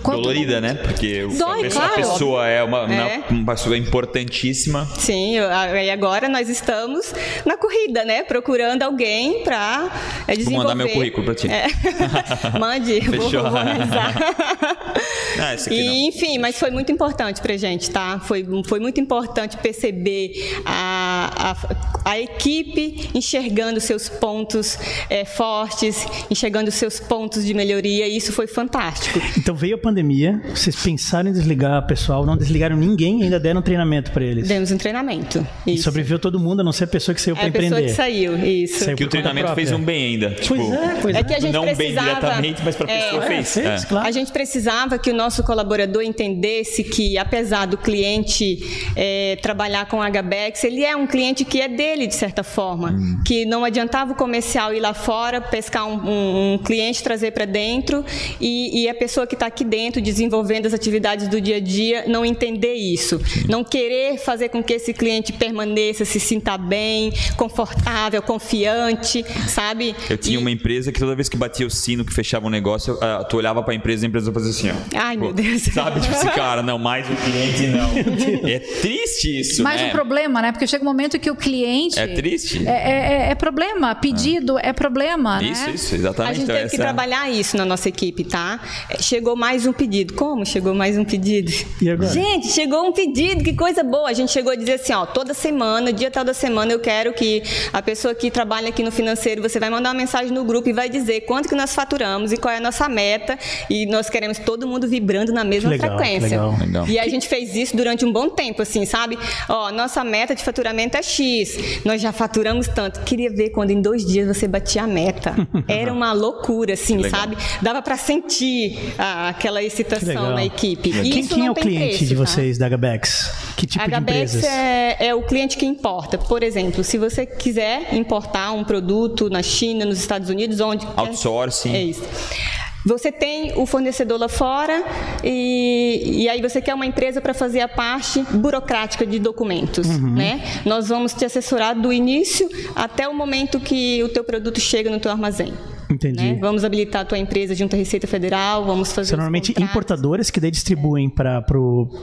Dolorida, né? Porque Dói, a, pessoa, a claro. pessoa é uma, É. uma pessoa importantíssima. Sim, e agora nós estamos na corrida, né? Procurando alguém para desenvolver. mandar meu currículo pra ti. É. <laughs> Mande, vou, vou analisar. <laughs> Ah, aqui não. E, enfim, mas foi muito importante pra gente, tá? Foi, foi muito importante perceber a, a, a, a equipe enxergando seus pontos é, fortes, enxergando seus pontos de melhoria, e isso foi fantástico. Então veio a pandemia, vocês pensaram em desligar o pessoal, não desligaram ninguém, ainda deram um treinamento para eles. Demos um treinamento. E sobreviveu todo mundo, a não ser a pessoa que saiu para empreender. A pessoa que saiu, isso. Saiu que o treinamento fez um bem ainda. Tipo, pois é, pois é. é que a gente não precisava, bem diretamente, mas para a pessoa é, fez. fez é. claro. A gente precisava que o nosso colaborador entendesse que, apesar do cliente é, trabalhar com HBX, ele é um cliente que é dele, de certa forma. Hum. Que não adiantava o comercial ir lá fora, pescar um, um, um cliente, trazer para dentro, e, e, a pessoa que está aqui dentro, desenvolvendo as atividades do dia a dia, não entender isso. Não querer fazer com que esse cliente permaneça, se sinta bem, confortável, confiante, sabe? Eu tinha e... uma empresa que toda vez que batia o sino, que fechava um negócio, tu olhava para a empresa e a empresa fazia assim, ó. Ai, meu Deus. Sabe? Tipo assim, cara, não, mais o cliente não. <laughs> É triste isso, Mais né? um problema, né? Porque chega um momento que o cliente... É triste. É, é, é, é problema. Pedido é, é problema, Isso, né? isso, exatamente. A gente então, teve que trabalhar isso na nossa equipe, tá? Chegou mais um pedido. Como chegou mais um pedido? E agora? Gente, chegou um pedido, que coisa boa. A gente chegou a dizer assim, ó, toda semana, dia tal da semana, eu quero que a pessoa que trabalha aqui no financeiro, você vai mandar uma mensagem no grupo e vai dizer quanto que nós faturamos e qual é a nossa meta. E nós queremos todo mundo vibrando na mesma legal, frequência. Legal. Legal. E a gente fez isso durante um bom tempo, assim, sabe? Ó, nossa meta de faturamento é X. Nós já faturamos tanto. Queria ver quando em dois dias você batia a meta. <laughs> Era uma loucura, assim, sabe? Dava para sentir ah, aquela excitação na equipe. E quem, quem é o cliente preço, de tá? vocês tá? da HBX? Que tipo HBX de empresas? É, é o cliente que importa. Por exemplo, se você quiser importar um produto na China, nos Estados Unidos, onde outsourcing. É isso. Você tem o fornecedor lá fora e, e aí você quer uma empresa para fazer a parte burocrática de documentos, uhum. né? Nós vamos te assessorar do início até o momento que o teu produto chega no teu armazém. Entendi. Né? Vamos habilitar a tua empresa junto à Receita Federal, vamos fazer. São normalmente importadoras que daí distribuem é. para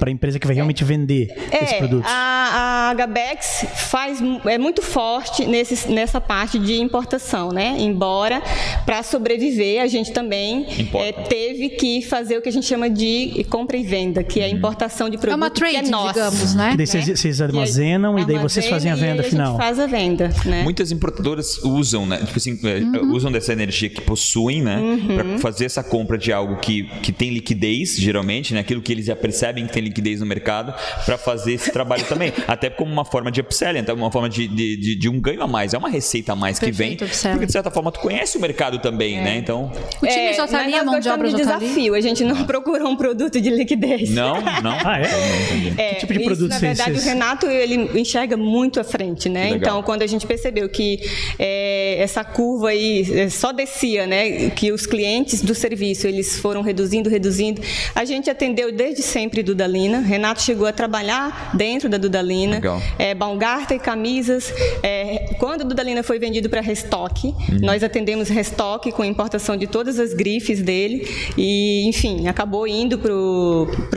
a empresa que vai realmente vender é, esses produtos. A, a Gabex faz, é muito forte nesse, nessa parte de importação, né? Embora para sobreviver a gente também é, teve que fazer o que a gente chama de compra e venda, que é a uhum. importação de produto é uma trade, que é nosso, digamos, né? E daí vocês, vocês armazenam e, e daí vocês fazem a venda a final. faz a venda, né? Muitas importadoras usam, né? Tipo assim, é, uhum. usam dessa energia energia que possuem, né? Uhum. Para fazer essa compra de algo que, que tem liquidez, geralmente, né? Aquilo que eles já percebem que tem liquidez no mercado, para fazer esse trabalho também. Até como uma forma de upselling, então uma forma de, de, de, de, um ganho a mais. É uma receita a mais Perfeito, que vem. Upselling. Porque, de certa forma, tu conhece o mercado também, é. né? Então. O time é, já tá ali, a mão de obra de desafio. A gente não procurou um produto de liquidez. Não, <laughs> não. ah, é? é que tipo de produto isso, Na verdade, o Renato, ele enxerga muito à frente, né? Então, quando a gente percebeu que é, essa curva aí só descia, né? que os clientes do serviço eles foram reduzindo, reduzindo. A gente atendeu desde sempre Dudalina. Renato chegou a trabalhar dentro da Dudalina. Legal. É, Baumgarten, camisas. É, quando a Dudalina foi vendido para Restock, uhum. nós atendemos Restock com importação de todas as grifes dele. E, enfim, acabou indo para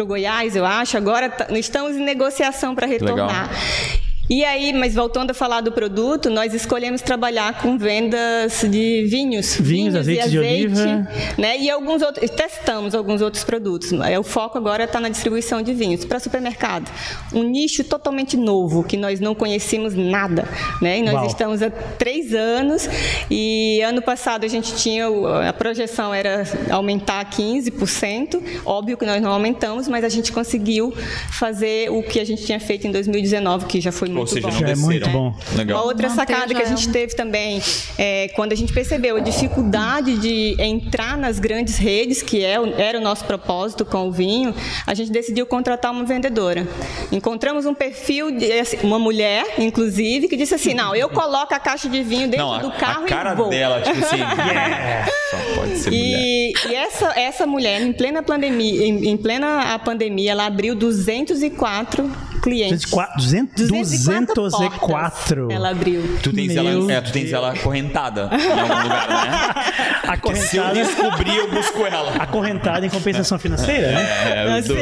o Goiás, eu acho. Agora estamos em negociação para retornar. Legal. E aí, mas voltando a falar do produto, nós escolhemos trabalhar com vendas de vinhos. Vinhos, vinhos azeite, azeite, de oliva. Né? E alguns outros, testamos alguns outros produtos. O foco agora está na distribuição de vinhos para supermercado. Um nicho totalmente novo, que nós não conhecíamos nada. Né? E nós Uau. estamos há três anos e ano passado a gente tinha, a projeção era aumentar 15%. Óbvio que nós não aumentamos, mas a gente conseguiu fazer o que a gente tinha feito em 2019, que já foi muito ou seja, bom. não desceram. É muito bom. Legal. Uma outra sacada que a gente teve também, é, quando a gente percebeu a dificuldade de entrar nas grandes redes, que é, era o nosso propósito com o vinho, a gente decidiu contratar uma vendedora. Encontramos um perfil, de, assim, uma mulher, inclusive, que disse assim, não, eu coloco a caixa de vinho dentro não, a, do carro a cara e vou. dela, tipo assim, yeah, <laughs> só pode ser e, mulher. E essa, essa mulher, em plena pandemia, em, em plena a pandemia, ela abriu 204 clientes. 204, 204. Ela abriu. Tu tens, ela, é, tu tens ela acorrentada em algum lugar, né? Acorrentada. <laughs> Se eu descobrir, eu busco ela. Acorrentada em compensação financeira, né? É, assim. do...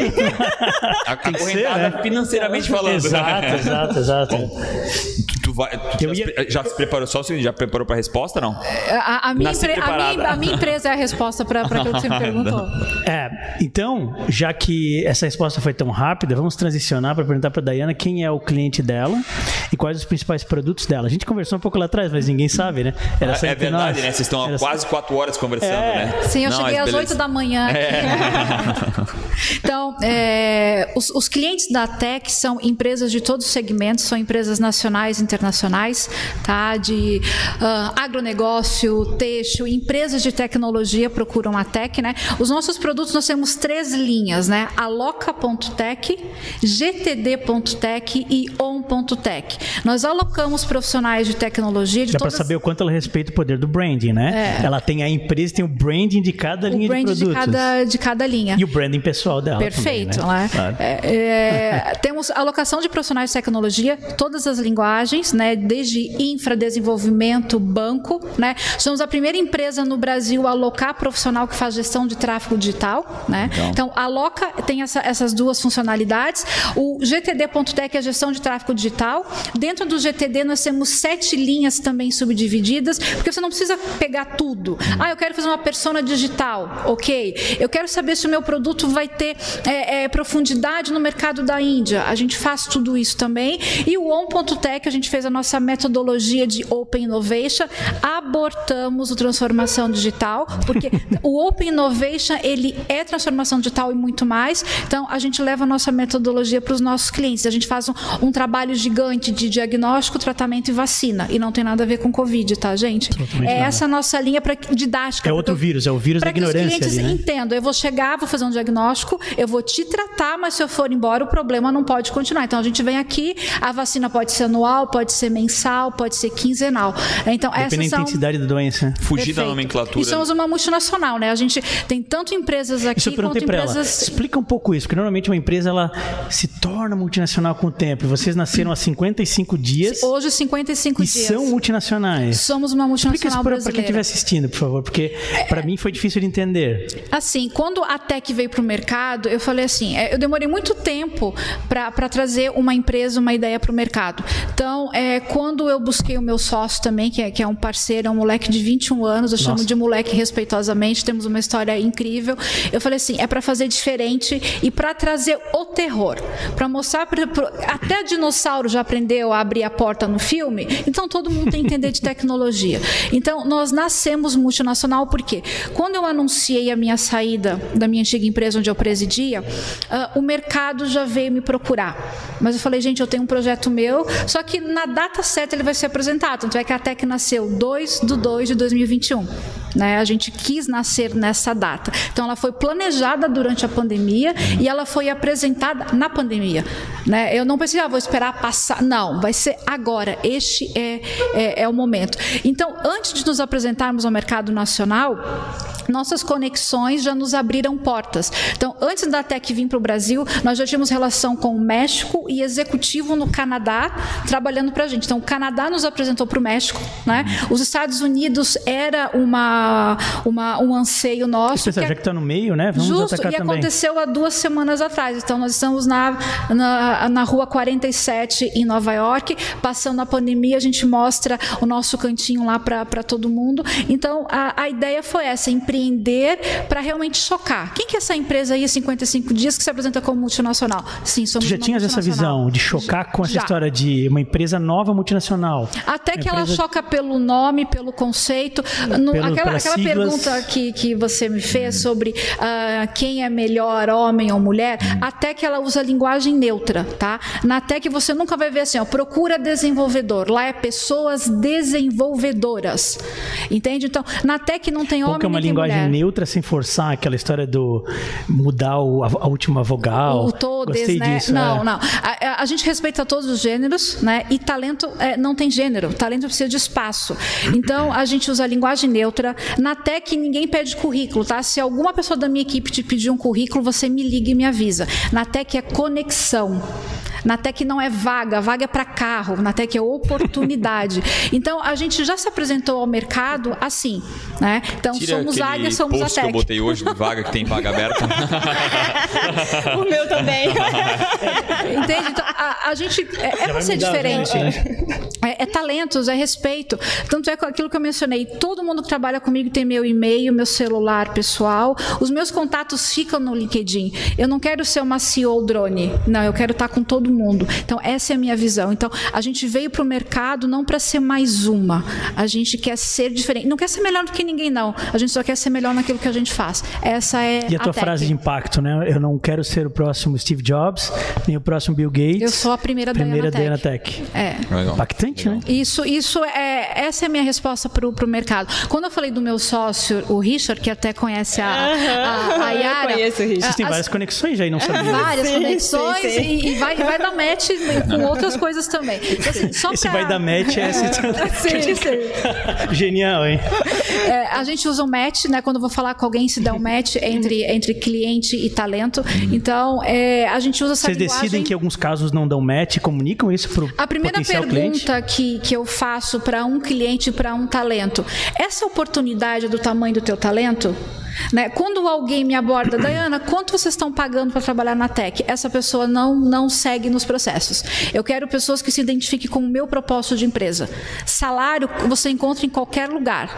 acorrentada ser, né? financeiramente falando. Exato, exato, exato. Tu, vai, tu já, ia... já, se preparou só já preparou para a resposta não? A, a, minha a, minha, a, minha, empresa é a resposta para aquilo que você me perguntou. É, então, já que essa resposta foi tão rápida, vamos transicionar para perguntar para Dayana quem é o cliente dela e quais os principais produtos dela. A gente conversou um pouco lá atrás, mas ninguém sabe, né? Era é, verdade, nós. né? Vocês estão há quase quatro horas conversando, é. né? Sim, eu não, cheguei às oito da manhã. É. <laughs> então, é, os, os clientes da Tech são empresas de todos os segmentos, são empresas nacionais e internacionais, tá? De uh, agronegócio, têxtil, empresas de tecnologia procuram a Tech, né? Os nossos produtos nós temos três linhas, né? Aloca.tech, GTD.tech e On.tech. Nós alocamos profissionais de tecnologia de Dá todas... para saber o quanto ela respeita o poder do branding, né? É. Ela tem a empresa, tem o branding de cada o linha de produtos. De cada, de cada linha. E o branding pessoal dela. Perfeito. Também, né? Claro. É, é, <laughs> temos alocação de profissionais de tecnologia, todas as linguagens, né? Desde infra, desenvolvimento, banco, né? Somos a primeira empresa no Brasil a alocar profissional que faz gestão de tráfego digital, né? Então, então aloca tem essa, essas duas funcionalidades. O GTD.tech é a gestão de tráfego digital. Dentro do GTD nós temos sete linhas também subdivididas, porque você não precisa pegar tudo. Uhum. Ah, eu quero fazer uma persona digital, ok. Eu quero saber se o meu produto vai ter é, é, profundidade no mercado da Índia. A gente faz tudo isso também. E o On.tech, a gente fez a nossa metodologia de Open Innovation, abortamos o transformação digital, porque <laughs> o Open Innovation ele é transformação digital e muito mais. Então a gente leva a nossa metodologia para os nossos clientes. A gente faz um, um, trabalho gigante de diagnóstico, tratamento e vacina. E não tem nada a ver com Covid, tá, gente? Totalmente é nada. essa nossa linha para didática. É outro vírus, é o vírus da ignorância. Para que os clientes ali, né? entendam. Eu vou chegar, vou fazer um diagnóstico, eu vou te tratar, mas se eu for embora, o problema não pode continuar. Então a gente vem aqui, a vacina pode ser anual, pode ser mensal, pode ser quinzenal. Então, Depende da intensidade da doença. Fugir Perfeito. da nomenclatura. E somos uma multinacional, né? A gente tem tanto empresas aqui isso eu quanto empresas... Ela. Explica um pouco isso, porque normalmente uma empresa ela se torna multinacional com o tempo. Vocês nasceram há 55 dias. Hoje, 55 e dias. E são multinacionais. Somos uma multinacional Explica isso para quem estiver assistindo, por favor, porque para mim foi difícil de entender. Assim, quando a Tech veio para o mercado, eu falei assim, é, eu demorei muito tempo para trazer uma empresa, uma ideia para o mercado. Então, é, quando eu busquei o meu sócio também, que é, que é um parceiro, é um moleque de 21 anos, eu Nossa. chamo de moleque respeitosamente, temos uma história incrível. Eu falei assim, é para fazer diferente e para trazer o terror, para mostrar pra, até dinossauro já aprendeu a abrir a porta no filme, então todo mundo tem que entender de tecnologia. Então, nós nascemos multinacional porque quando eu anunciei a minha saída da minha antiga empresa onde eu presidia, uh, o mercado já veio me procurar. Mas eu falei, gente, eu tenho um projeto meu, só que na data certa ele vai ser apresentado. Tanto é que a Tec nasceu 2 de 2 de 2021. Né? A gente quis nascer nessa data. Então ela foi planejada durante a pandemia e ela foi apresentada na pandemia. Né? Eu não pensei, ah, vou esperar passar. Não, vai ser agora. Este é, é, é o momento. Então, antes de nos apresentarmos ao mercado nacional, nossas conexões já nos abriram portas. Então, antes da Tec vir para o Brasil, nós já tínhamos relação com o México e executivo no Canadá trabalhando para a gente. Então, o Canadá nos apresentou para o México, né? Os Estados Unidos era uma, uma um anseio nosso. Pensa, que já que está no meio, né? Vamos Justo, e também. aconteceu há duas semanas atrás. Então, nós estamos na, na, na rua 47 em Nova York, passando a pandemia, a gente mostra o nosso cantinho lá para todo mundo. Então, a, a ideia foi essa, empreender para realmente chocar. Quem que é essa empresa aí, 55 dias, que se apresenta como multinacional? Sim, somos tu já tinhas essa visão de chocar com essa já. história de uma empresa nova multinacional? Até que empresa... ela choca pelo nome, pelo conceito. No, pelo, aquela aquela pergunta que, que você me fez sobre uh, quem é melhor, homem ou mulher, hum. até que ela usa linguagem neutra, tá? Na que você nunca vai ver assim, ó, procura desenvolvedor. Lá é pessoas desenvolvedoras. Entende? Então, na TEC não tem homem, Porque é uma linguagem mulher. neutra sem forçar aquela história do mudar o, a, a, última vogal. O todes, Gostei né? Disso, não, é. não. A, a, gente respeita todos os gêneros, né? E talento é, não tem gênero. Talento precisa de espaço. Então, a gente usa a linguagem neutra. Na TEC, ninguém pede currículo, tá? Se alguma pessoa da minha equipe te pedir um currículo, você me liga e me avisa. Na TEC é conexão. Na Tech não é vaga, vaga é para carro, na Tech é oportunidade. <laughs> Então a gente já se apresentou ao mercado assim, né? Então Tira somos águia, somos a Tech. que eu botei hoje de vaga que tem vaga aberta. <laughs> o meu também. <laughs> Entende? Então, a, a gente é, é ser diferente. É, é, talentos, é respeito. Tanto é aquilo que eu mencionei. Todo mundo que trabalha comigo tem meu e-mail, meu celular pessoal. Os meus contatos ficam no LinkedIn. Eu não quero ser uma CEO drone. Não, eu quero estar com todo mundo. Então, essa é a minha visão. Então, a gente veio para o mercado não para ser mais uma. A gente quer ser diferente. Não quer ser melhor do que ninguém, não. A gente só quer ser melhor naquilo que a gente faz. Essa é E a tua a frase de impacto, né? Eu não quero ser o próximo Steve Jobs, nem o próximo Bill Gates. Eu sou a primeira, primeira Diana Tech. Tech. É. Legal. Impactante, Legal. né? Isso, isso é, essa é a minha resposta para o mercado. Quando eu falei do meu sócio, o Richard, que até conhece a, a, a Yara. Eu conheço o Richard. Vocês têm várias conexões aí, não sabia? Várias sim, conexões sim, sim. E, e, vai, vai dar match <laughs> com outras coisas também. Então, assim, só Esse pra... vai dar match é esse. <laughs> sim, sim. Genial, hein? É, a gente usa o um match, né? Quando eu vou falar com alguém, se dá um match entre, entre cliente e talento. Uhum. Então, é, a gente usa essa Vocês linguagem... decidem que alguns casos não dão match, comunicam isso para o A primeira pergunta cliente? que, que eu faço para um cliente, para um talento, essa oportunidade é do tamanho do teu talento? Né? Quando alguém me aborda, Dayana, quanto vocês estão pagando para trabalhar na Tech? Essa pessoa não, não segue nos processos. Eu quero pessoas que se identifiquem com o meu propósito de empresa. Salário você encontra em qualquer lugar.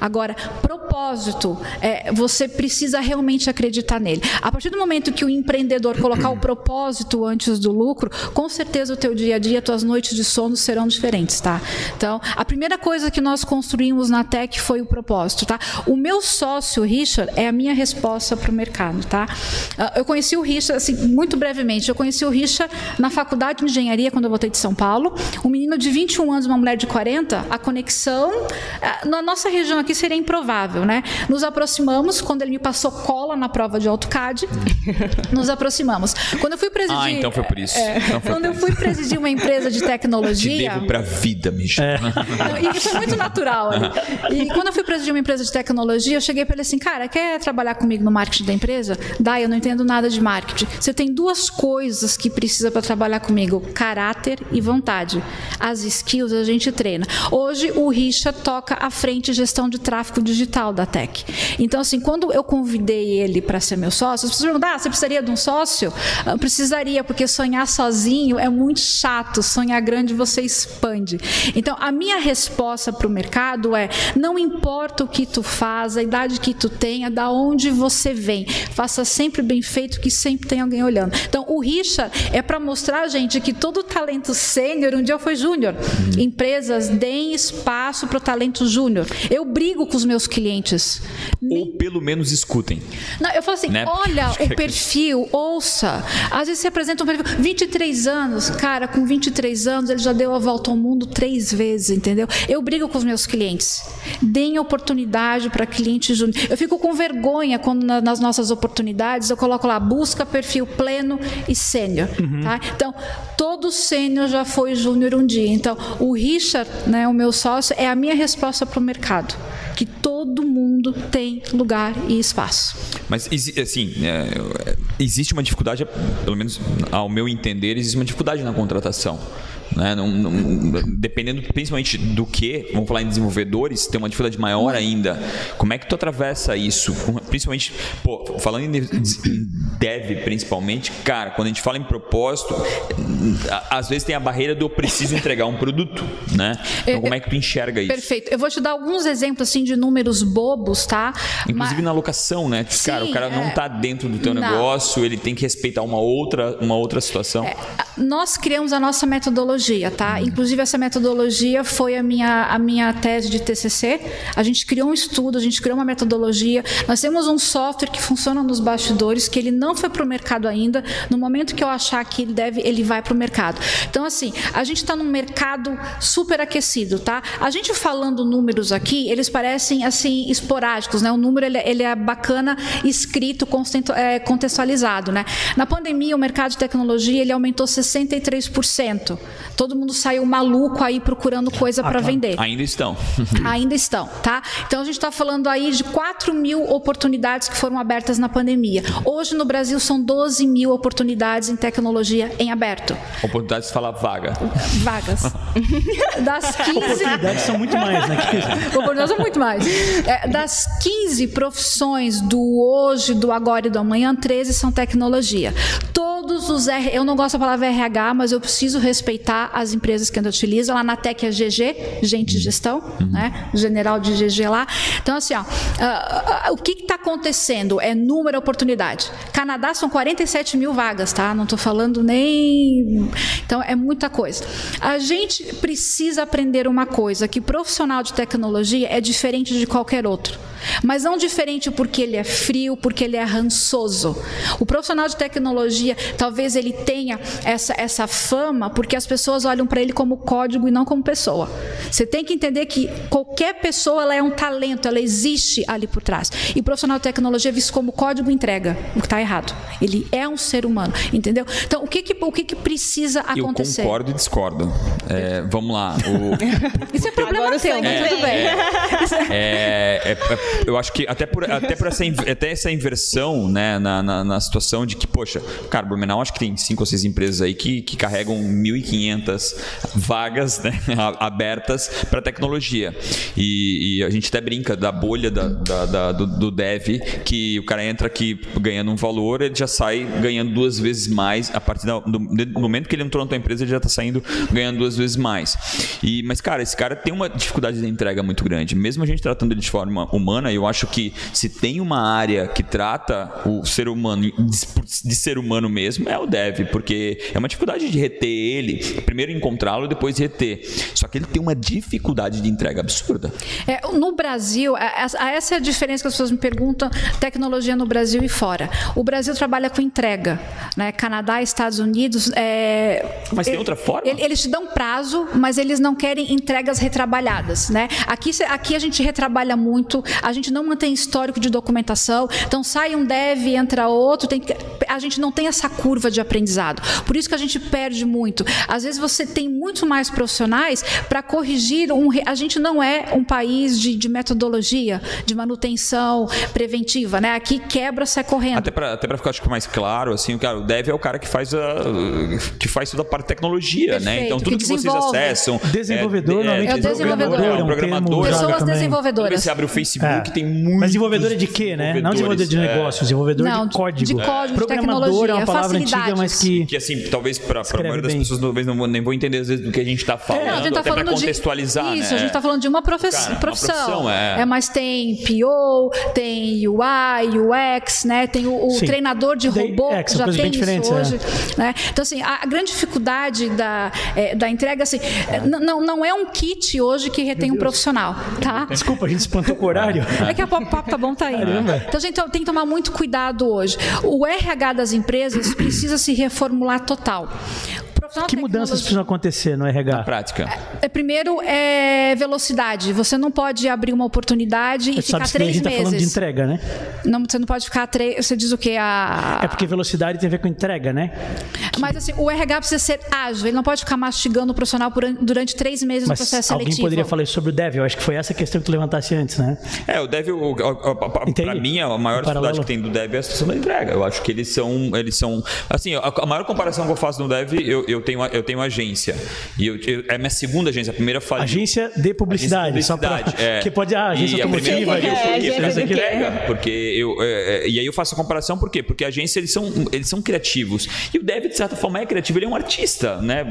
Agora, propósito, é, você precisa realmente acreditar nele. A partir do momento que o empreendedor colocar o propósito antes do lucro, com certeza o teu dia a dia, tuas noites de sono serão diferentes, tá? Então, a primeira coisa que nós construímos na Tech foi o propósito, tá? O meu sócio, Richard, é a minha resposta para o mercado, tá? Ah, eu conheci o Richard, assim, muito brevemente, eu conheci o Richard na faculdade de engenharia, quando eu voltei de São Paulo. Um menino de 21 anos, uma mulher de 40, a conexão, ah, na nossa região aqui, aqui seria improvável, né? Nos aproximamos, quando ele me passou cola na prova de AutoCAD, <laughs> nos aproximamos. Quando eu fui presidir... Ah, então foi por isso. É, então foi quando eu fui presidir uma empresa de tecnologia... Te devo pra vida, Michel. É. E foi muito natural. Ali. E quando eu fui presidir uma empresa de tecnologia, eu cheguei para ele assim, cara, quer trabalhar comigo no marketing da empresa? Dá, eu não entendo nada de marketing. Você tem duas coisas que precisa para trabalhar comigo, caráter e vontade. As skills a gente treina. Hoje o Richard toca à frente gestão de tráfego digital da Tech. Então, assim, quando eu convidei ele para ser meu sócio, as pessoas perguntam, ah, você precisaria de um sócio? Eu precisaria, porque sonhar sozinho é muito chato, sonhar grande você expande. Então, a minha resposta para o mercado é, não importa o que tu faz, a idade que tu tenha, da onde você vem, faça sempre bem feito, que sempre tem alguém olhando. Então, o Richa é para mostrar, gente, que todo talento sênior um dia foi júnior. Uhum. Empresas deem espaço para o talento júnior. Eu brigo com os meus clientes. Ou pelo menos escutem. Não, eu falo assim: né? olha <laughs> o perfil, ouça. Às vezes você apresenta um perfil, 23 anos, cara, com 23 anos ele já deu a volta ao mundo três vezes, entendeu? Eu brigo com os meus clientes. Deem oportunidade para cliente júnior. Eu fico com vergonha quando na, nas nossas oportunidades eu coloco lá busca perfil pleno e sênior. Uhum. Tá? Então, todo sênior já foi júnior um dia. Então, o Richard, né, o meu sócio, é a minha resposta para o mercado que todo mundo tem lugar e espaço. Mas, assim, é, existe uma dificuldade, pelo menos ao meu entender, existe uma dificuldade na contratação. Né? Não, não, dependendo principalmente do que, vamos falar em desenvolvedores, tem uma dificuldade maior ainda. Como é que tu atravessa isso? Principalmente, pô, falando em dev principalmente, cara, quando a gente fala em propósito, às vezes tem a barreira do eu preciso entregar um produto, né? Então, como é que tu enxerga isso? Perfeito. Eu vou te dar alguns exemplos assim de números bobos, tá? Inclusive Mas... na locação, né? Sim, cara, o cara não está é... dentro do teu não. negócio, ele tem que respeitar uma outra, uma outra situação. É, nós criamos a nossa metodologia, tá? Inclusive essa metodologia foi a minha a minha tese de TCC. A gente criou um estudo, a gente criou uma metodologia. Nós temos um software que funciona nos bastidores que ele não foi para o mercado ainda. No momento que eu achar que ele deve, ele vai para o mercado. Então assim, a gente está num mercado super aquecido, tá? A gente falando números aqui, eles parecem assim esporádicos, né? O número ele, ele é bacana, escrito, é, contextualizado, né? Na pandemia, o mercado de tecnologia ele aumentou 60 63%. Todo mundo saiu maluco aí procurando coisa ah, para vender. Ainda estão. <laughs> Ainda estão, tá? Então a gente está falando aí de 4 mil oportunidades que foram abertas na pandemia. Hoje no Brasil são 12 mil oportunidades em tecnologia em aberto. Oportunidades fala vaga. Vagas. <laughs> Das 15. Oportunidades são muito mais, né? <laughs> Oportunidades são muito mais. É, das 15 profissões do hoje, do agora e do amanhã, 13 são tecnologia. Todos os R, eu não gosto da palavra RH, mas eu preciso respeitar as empresas que ainda utilizam. Lá na Tec é GG, gente de gestão, uhum. né? General de GG lá. Então, assim, ó, uh, uh, o que está acontecendo? É número oportunidade. Canadá são 47 mil vagas, tá? Não estou falando nem. Então, é muita coisa. A gente precisa aprender uma coisa: que profissional de tecnologia é diferente de qualquer outro. Mas não diferente porque ele é frio, porque ele é rançoso. O profissional de tecnologia, talvez ele tenha essa, essa fama porque as pessoas olham para ele como código e não como pessoa. Você tem que entender que qualquer pessoa ela é um talento, ela existe ali por trás. E o profissional de tecnologia é visto como código entrega, o que está errado. Ele é um ser humano, entendeu? Então, o que, que, o que, que precisa acontecer? Eu concordo e discordo. É, vamos lá. O... <laughs> Isso é problema Agora teu, mas tudo bem. É, é, é eu acho que até por, até por essa, até essa inversão né, na, na, na, situação de que, poxa, cara, Blumenau acho que tem cinco ou seis empresas aí que, que carregam 1.500 vagas né, <laughs> abertas para tecnologia. E, e, a gente até brinca da bolha da, da, da do, do, dev, que o cara entra aqui ganhando um valor, ele já sai ganhando duas vezes mais. A partir do, do momento que ele entrou na tua empresa, ele já está saindo ganhando duas vezes mais. E, mas, cara, esse cara tem uma dificuldade de entrega muito grande. Mesmo a gente tratando ele de forma humana, eu acho que se tem uma área que trata o ser humano de ser humano mesmo, é o dev, porque é uma dificuldade de reter ele, primeiro encontrá-lo, depois reter. Só que ele tem uma dificuldade de entrega absurda. É, no Brasil, essa é a diferença que as pessoas me perguntam, tecnologia no Brasil e fora. O Brasil trabalha com entrega, né? Canadá, Estados Unidos. É, mas tem outra forma? Eles te dão prazo, mas eles não querem entregas retrabalhadas, né? Aqui, aqui a gente retrabalha muito, a gente não mantém histórico de documentação. Então sai um dev, entra outro. Tem a gente não tem essa curva de aprendizado. Por isso que a gente perde muito. Às vezes você tem muito mais profissionais para corrigir um. A gente não é um país de, de metodologia, de manutenção preventiva, né? Aqui quebra, sai correndo. Até para até ficar acho, mais claro, assim, o dev é o cara que faz a que faz toda a parte de tecnologia, né? Perfeito, né? Então tudo que, que vocês acessam. Desenvolvedor, é, é, é o desenvolvedor. É um programador. Pessoas desenvolvedoras. Você abre o Facebook, que tem muito. Mas desenvolvedor é de quê, né? Não desenvolvedor de é. negócios, desenvolvedor não, de código. De código, Programador é uma palavra antiga, mas que. Que assim, talvez para a maioria das pessoas talvez não, nem vou entender às vezes do que a gente está falando. É, a gente tá até falando contextualizar. De, isso, né? a gente está falando de uma profissão. Cara, profissão. Uma profissão é. é. Mas tem PO, tem UI, UX, né? Tem o, o treinador de robô, é, que já tem isso hoje. É. Né? Então, assim, a, a grande dificuldade da, é, da entrega, assim, não, não é um kit hoje que retém um profissional, tá? Desculpa, a gente espantou com o horário. <laughs> É que a papo tá bom, tá aí. Caramba. Então, gente, tem que tomar muito cuidado hoje. O RH das empresas precisa se reformular total que mudanças precisam acontecer no RH? Na prática. É, primeiro, é velocidade. Você não pode abrir uma oportunidade e ficar três meses. A gente está falando de entrega, né? Não, você não pode ficar três. Você diz o quê? A... É porque velocidade tem a ver com entrega, né? Mas assim, o RH precisa ser ágil. Ele não pode ficar mastigando o profissional por, durante três meses Mas no processo seletivo. Alguém poderia falar sobre o Dev. Eu acho que foi essa questão que tu levantasse antes, né? É, o Dev, para mim, a maior dificuldade que tem do Dev é a situação da entrega. Eu acho que eles são, eles são, assim, a, a maior comparação que eu faço no Dev, eu, eu tenho, eu tenho agência. E eu, eu, é minha segunda agência. A primeira faliu. Agência de publicidade. Agência de publicidade. Só pra, é. <laughs> Que pode. Ah, agência e automotiva. A primeira é, a entrega. Porque eu, é, é, e aí eu faço a comparação, por quê? Porque a agência, eles são, eles são criativos. E o Dev, de certa forma, é criativo. Ele é um artista, né?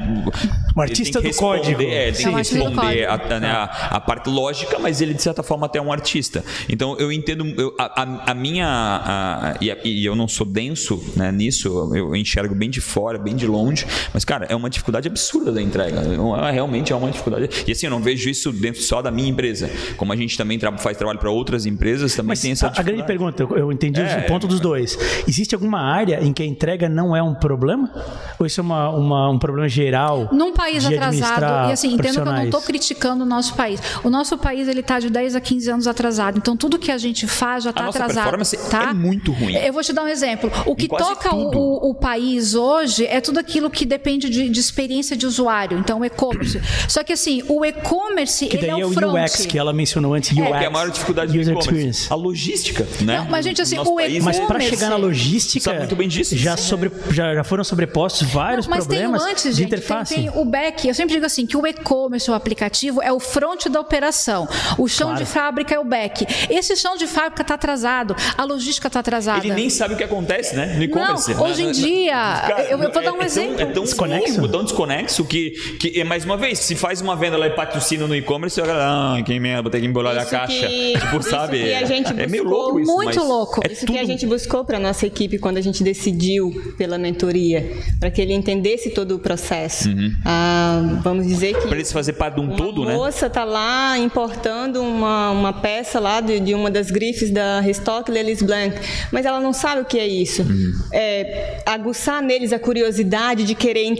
Um artista do código. É, tem que responder a, né, a, a, parte lógica, mas ele, de certa forma, até é um artista. Então, eu entendo. Eu, a, a, minha. A, e, e, eu não sou denso né, nisso, eu enxergo bem de fora, bem de longe. Mas, cara, é uma dificuldade absurda da entrega. É, realmente é uma dificuldade. E assim, eu não vejo isso dentro só da minha empresa. Como a gente também faz trabalho para outras empresas, também Mas tem essa a, a grande pergunta, eu entendi é, o ponto dos dois. Existe alguma área em que a entrega não é um problema? Ou isso é uma, uma um problema geral? Num país atrasado. E assim, entendo que eu não estou criticando o nosso país. O nosso país ele está de 10 a 15 anos atrasado. Então tudo que a gente faz já está atrasado. Performance tá? é muito ruim. Eu vou te dar um exemplo. O que toca o, o, país hoje é tudo aquilo que depende de, de experiência de usuário. Então, o e-commerce. Só que assim, o e-commerce ele é o, é o UX que ela mencionou antes. UX. É, que é a maior dificuldade do e-commerce. A logística, né? Não, mas gente, assim, o e-commerce. Mas para chegar na logística, muito bem disso. Já, sobre, já, já foram sobrepostos vários não, mas problemas tem antes, de interface. Tem, tem, o back. Eu sempre digo assim que o e-commerce, o aplicativo, é o front da operação. O chão claro. de fábrica é o back. Esse chão de fábrica está atrasado. A logística está atrasada. Ele nem sabe o que acontece, né? No e-commerce. Não, hoje em dia, Cara, eu, eu, vou dar um é, exemplo. É tão, é tão desconexo. tão desconexo que, que, mais uma vez, se faz uma venda lá e patrocina no e-commerce, eu ah, quem merda, vou ter que embolar a caixa. Que, tipo, sabe? Que a gente buscou, é meio louco isso. Muito louco. É isso tudo... que a gente buscou para nossa equipe quando a gente decidiu pela mentoria, para que ele entendesse todo o processo. Uhum. Ah, vamos dizer que. Para ele se fazer parte de um todo, né? A moça está lá importando uma, uma peça lá de, de uma das grifes da Restock Lelis Blanc, mas ela não sabe o que é isso. Uhum. É, aguçar neles a curiosidade de querer entender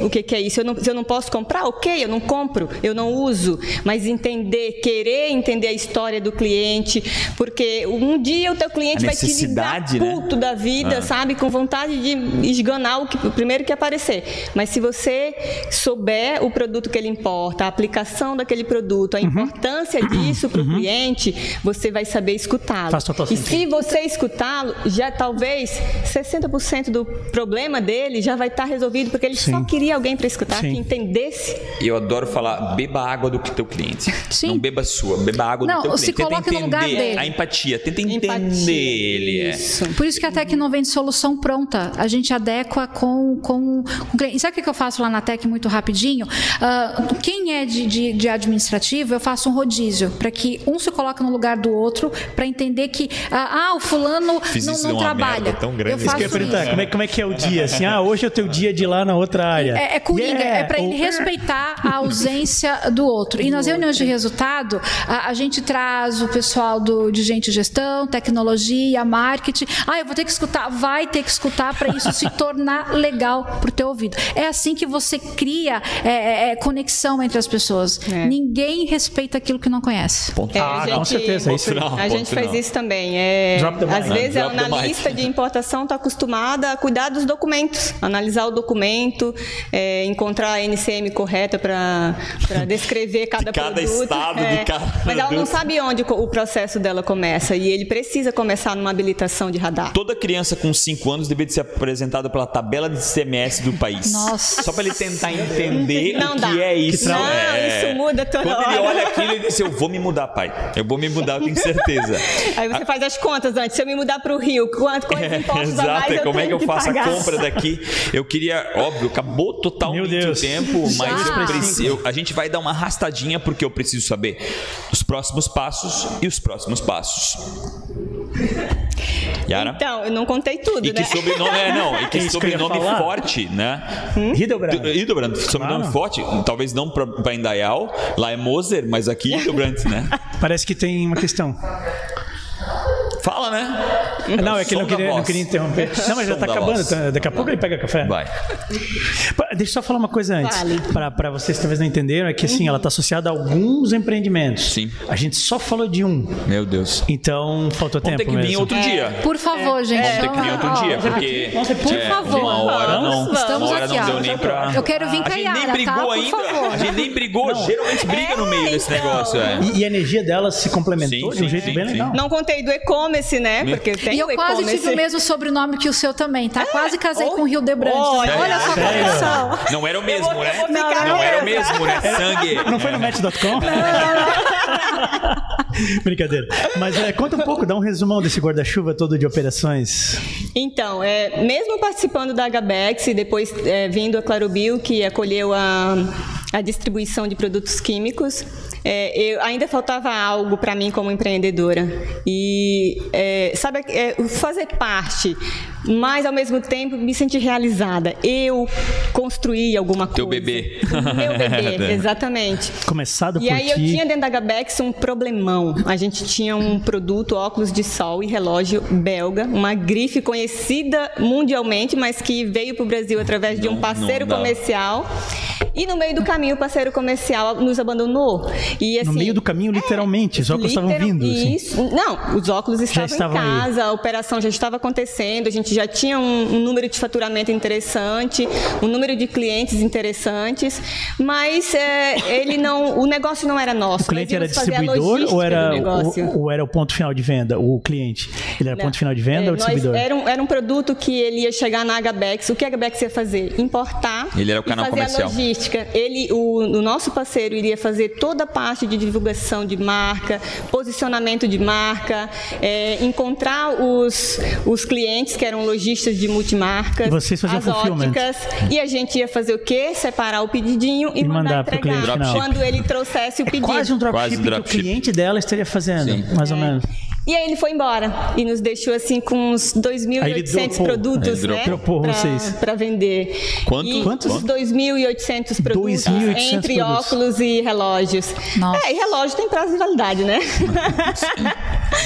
o que, que é isso. Eu não, se eu não posso comprar, ok, eu não compro, eu não uso, mas entender, querer entender a história do cliente, porque um dia o teu cliente vai te ligar né? puto da vida, ah. sabe, com vontade de esganar o, que, o primeiro que aparecer. Mas se você souber o produto que ele importa, a aplicação daquele produto, a uhum. importância disso para o uhum. cliente, você vai saber escutá-lo. E se você escutá-lo, já talvez 60% do problema dele já vai estar resolvido, porque ele Sim. só queria alguém para escutar, Sim. que entendesse. E eu adoro falar, beba água do teu cliente. Sim. Não beba sua, beba água não, do teu se cliente. Tenta entender no lugar dele. a empatia, tenta entender empatia. ele. É. Isso. Por isso que a Tec não vende solução pronta. A gente adequa com, com, com o cliente. E sabe o que eu faço lá na Tec muito rapidinho? Uh, quem é de, de, de, administrativo, eu faço um rodízio, para que um se coloque no lugar do outro, para entender que, uh, ah, o fulano Fiz não, não trabalha. Tão grande. Eu faço isso. Como é, como é que é o dia? Assim, ah, hoje é o teu dia de ir lá na outra área. É, é coringa, yeah. é para ele respeitar a ausência do outro. E nas reuniões de resultado, a, a gente traz o pessoal do, de gente gestão, tecnologia, marketing. Ah, eu vou ter que escutar. Vai ter que escutar para isso se tornar legal para o teu ouvido. É assim que você cria é, é, é conexão entre as pessoas. É. Ninguém respeita aquilo que não conhece. É, ah, gente, com certeza. Isso não, a gente faz isso também. É, às vezes a analista de importação está acostumada a cuidar dos documentos, analisar o documento, é, encontrar a NCM correta para <laughs> descrever cada, de cada produto. Estado, é, de cada mas ela não sabe onde o processo dela começa e ele precisa começar numa habilitação de radar. Toda criança com 5 anos deveria ser apresentada pela tabela de CMS do país. Nossa. Só para ele tentar entender não o dá. que é isso. Não, é... isso muda toda Quando hora. ele olha aquilo, ele diz: Eu vou me mudar, pai. Eu vou me mudar, eu tenho certeza. <laughs> Aí você a... faz as contas antes. Se eu me mudar para o Rio, quanto, quantos é, impostos <laughs> exato, a mais eu como é que eu faço pagar? a compra daqui? Eu queria, óbvio, acabou totalmente o tempo, mas eu preciso, a gente vai dar uma arrastadinha porque eu preciso saber os próximos passos e os próximos passos. Yara? Então, eu não contei tudo, e né? Que sobrenome, é, não, e que é sobrenome forte, né? Hum? Hildebrand, sobrenome claro. forte. Talvez não para Indaial, lá é Moser, mas aqui Hildebrand, né? <laughs> Parece que tem uma questão. Fala, né? Não, é que não queria, não queria interromper. Não, mas já está acabando. Tá, daqui a pouco ele pega café. Vai. Deixa eu só falar uma coisa antes. Vale. Para vocês que talvez não entenderam, é que assim, ela está associada a alguns empreendimentos. Sim. A gente só falou de um. Meu Deus. Então, faltou Vamos tempo ter que vir outro dia. Por favor, é. gente. Vamos ter que vir outro dia, porque. Nossa, por é, favor. Uma hora não. Estamos uma hora aqui, não deu nem pra. Eu quero vir com a gente nem brigou tá? ainda. A gente nem brigou. Não. Geralmente briga no meio desse então. negócio. É. E, e, a energia dela se complementou sim, de um sim, jeito sim, bem legal. Não contei do e-commerce, né? Porque tem e eu quase tive o mesmo sobrenome que o seu também, tá? Quase casei com o Rio Debrante. Olha, Olha só a conexão. Não era o mesmo, né? Não, não era o mesmo, né? Sangue. Não foi no Match.com? <laughs> Brincadeira. Mas é, conta um pouco, dá um resumão desse guarda-chuva todo de operações. Então, é, mesmo participando da HBX e depois é, vindo a Clarobio, que acolheu a, a distribuição de produtos químicos, é, eu, ainda faltava algo para mim como empreendedora. E, é, sabe, é, fazer parte, mas ao mesmo tempo me sentir realizada. Eu construí alguma coisa. Teu bebê. Meu bebê, <laughs> exatamente. Começado e por aí ti. eu tinha dentro da Gabex um problemão. A gente tinha um produto, óculos de sol e relógio belga, uma grife conhecida mundialmente, mas que veio para o Brasil através de um parceiro comercial. E no meio do caminho, o parceiro comercial nos abandonou. E, assim, no meio do caminho, literalmente, é, os óculos literal, estavam vindo. Assim. Isso, não, os óculos estavam, estavam em casa, aí. a operação já estava acontecendo, a gente já tinha um, um, número de faturamento interessante, um número de clientes interessantes, mas é, ele não, o negócio não era nosso. O cliente era distribuidor ou era, o, ou era o ponto final de venda, o cliente? Ele era não, ponto final de venda é, ou distribuidor? Era um, era um produto que ele ia chegar na Agabex. O que a Agabex ia fazer? Importar. Ele era o canal fazer comercial. Ele, o, o nosso parceiro iria fazer toda a parte de divulgação de marca, posicionamento de marca, é, encontrar os, os clientes que eram lojistas de multimarcas, as óticas, e a gente ia fazer o quê? Separar o pedidinho e, e mandar, mandar entregar quando ele trouxesse o pedido. É quase um dropship que o cliente dela estaria fazendo, Sim. mais ou é. menos. E aí ele foi embora e nos deixou assim com uns 2.800 produtos, né? Para vender. Quanto? E Quantos? 2.800 produtos 2. entre produtos. óculos e relógios. Nossa. É, e relógio tem prazo de validade, né?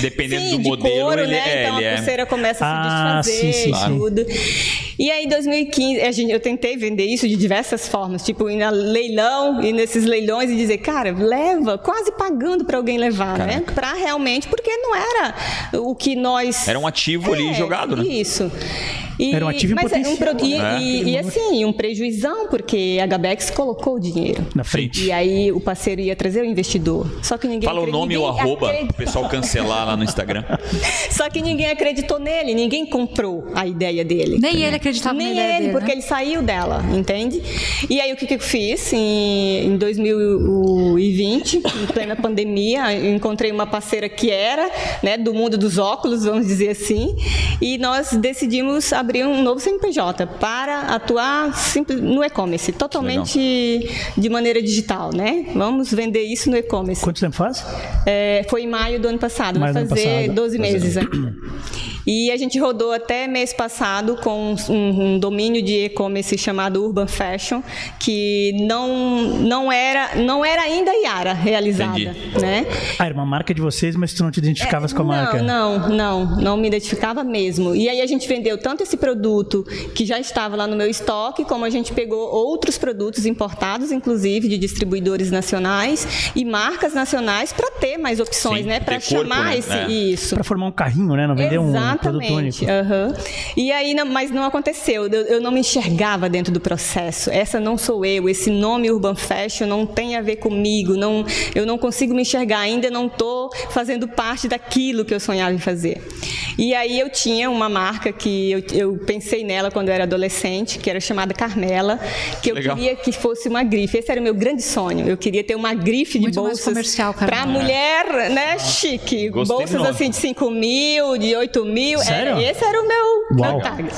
Dependendo sim, do modelo, couro, ele, né? é, então ele a pulseira é... começa a ah, se desfazer sim, sim, tudo. E aí, em 2015, eu tentei vender isso de diversas formas, tipo ir na leilão e nesses leilões e dizer, cara, leva, quase pagando para alguém levar, né? Caraca. né? Para realmente, porque não era o que nós. Era um ativo é, ali jogado, né? Isso. E, Era um ativo mas é, um pro, e, e, e, assim, um prejuizão, porque a Gabex colocou o dinheiro. Na frente. E aí o parceiro ia trazer o investidor. Só que ninguém Fala o nome e o arroba, o pessoal cancelar lá no Instagram. <laughs> Só que ninguém acreditou nele, ninguém comprou a ideia dele. Nem ele acreditava Nem na ideia ele, dele, porque né? ele saiu dela, entende? E aí o que, que eu fiz? Em, em 2020, em plena pandemia, encontrei uma parceira que era né, do mundo dos óculos, vamos dizer assim, e nós decidimos abrir um novo CNPJ para atuar no e-commerce, totalmente Legal. de maneira digital, né? Vamos vender isso no e-commerce. Quanto tempo faz? É, foi em maio do ano passado, maio vai fazer passado. 12 meses. E a gente rodou até mês passado com um, um domínio de e-commerce chamado Urban Fashion, que não, não, era, não era ainda Yara realizada. Entendi. Né? Ah, era uma marca de vocês, mas tu não te identificavas é, com a não, marca? Não, não, não me identificava mesmo. E aí a gente vendeu tanto esse produto que já estava lá no meu estoque, como a gente pegou outros produtos importados, inclusive, de distribuidores nacionais e marcas nacionais para ter mais opções, Sim, né? Para chamar corpo, né? esse é. isso. Para formar um carrinho, né? Não vender Exatamente. um produto único. Uhum. E aí, mas não aconteceu. Eu, eu, não me enxergava dentro do processo. Essa não sou eu. Esse nome Urban Fashion não tem a ver comigo. Não, eu não consigo me enxergar. Ainda não estou fazendo parte daquilo que eu sonhava em fazer. E aí eu tinha uma marca que eu, eu pensei nela quando eu era adolescente, que era chamada Carmela, que eu Legal. queria que fosse uma grife. Esse era o meu grande sonho. Eu queria ter uma grife de bolsas para mulher, né, chique. Gostei bolsas assim de 5 mil, de 8 mil. Sério? Era, esse era o meu, meu target.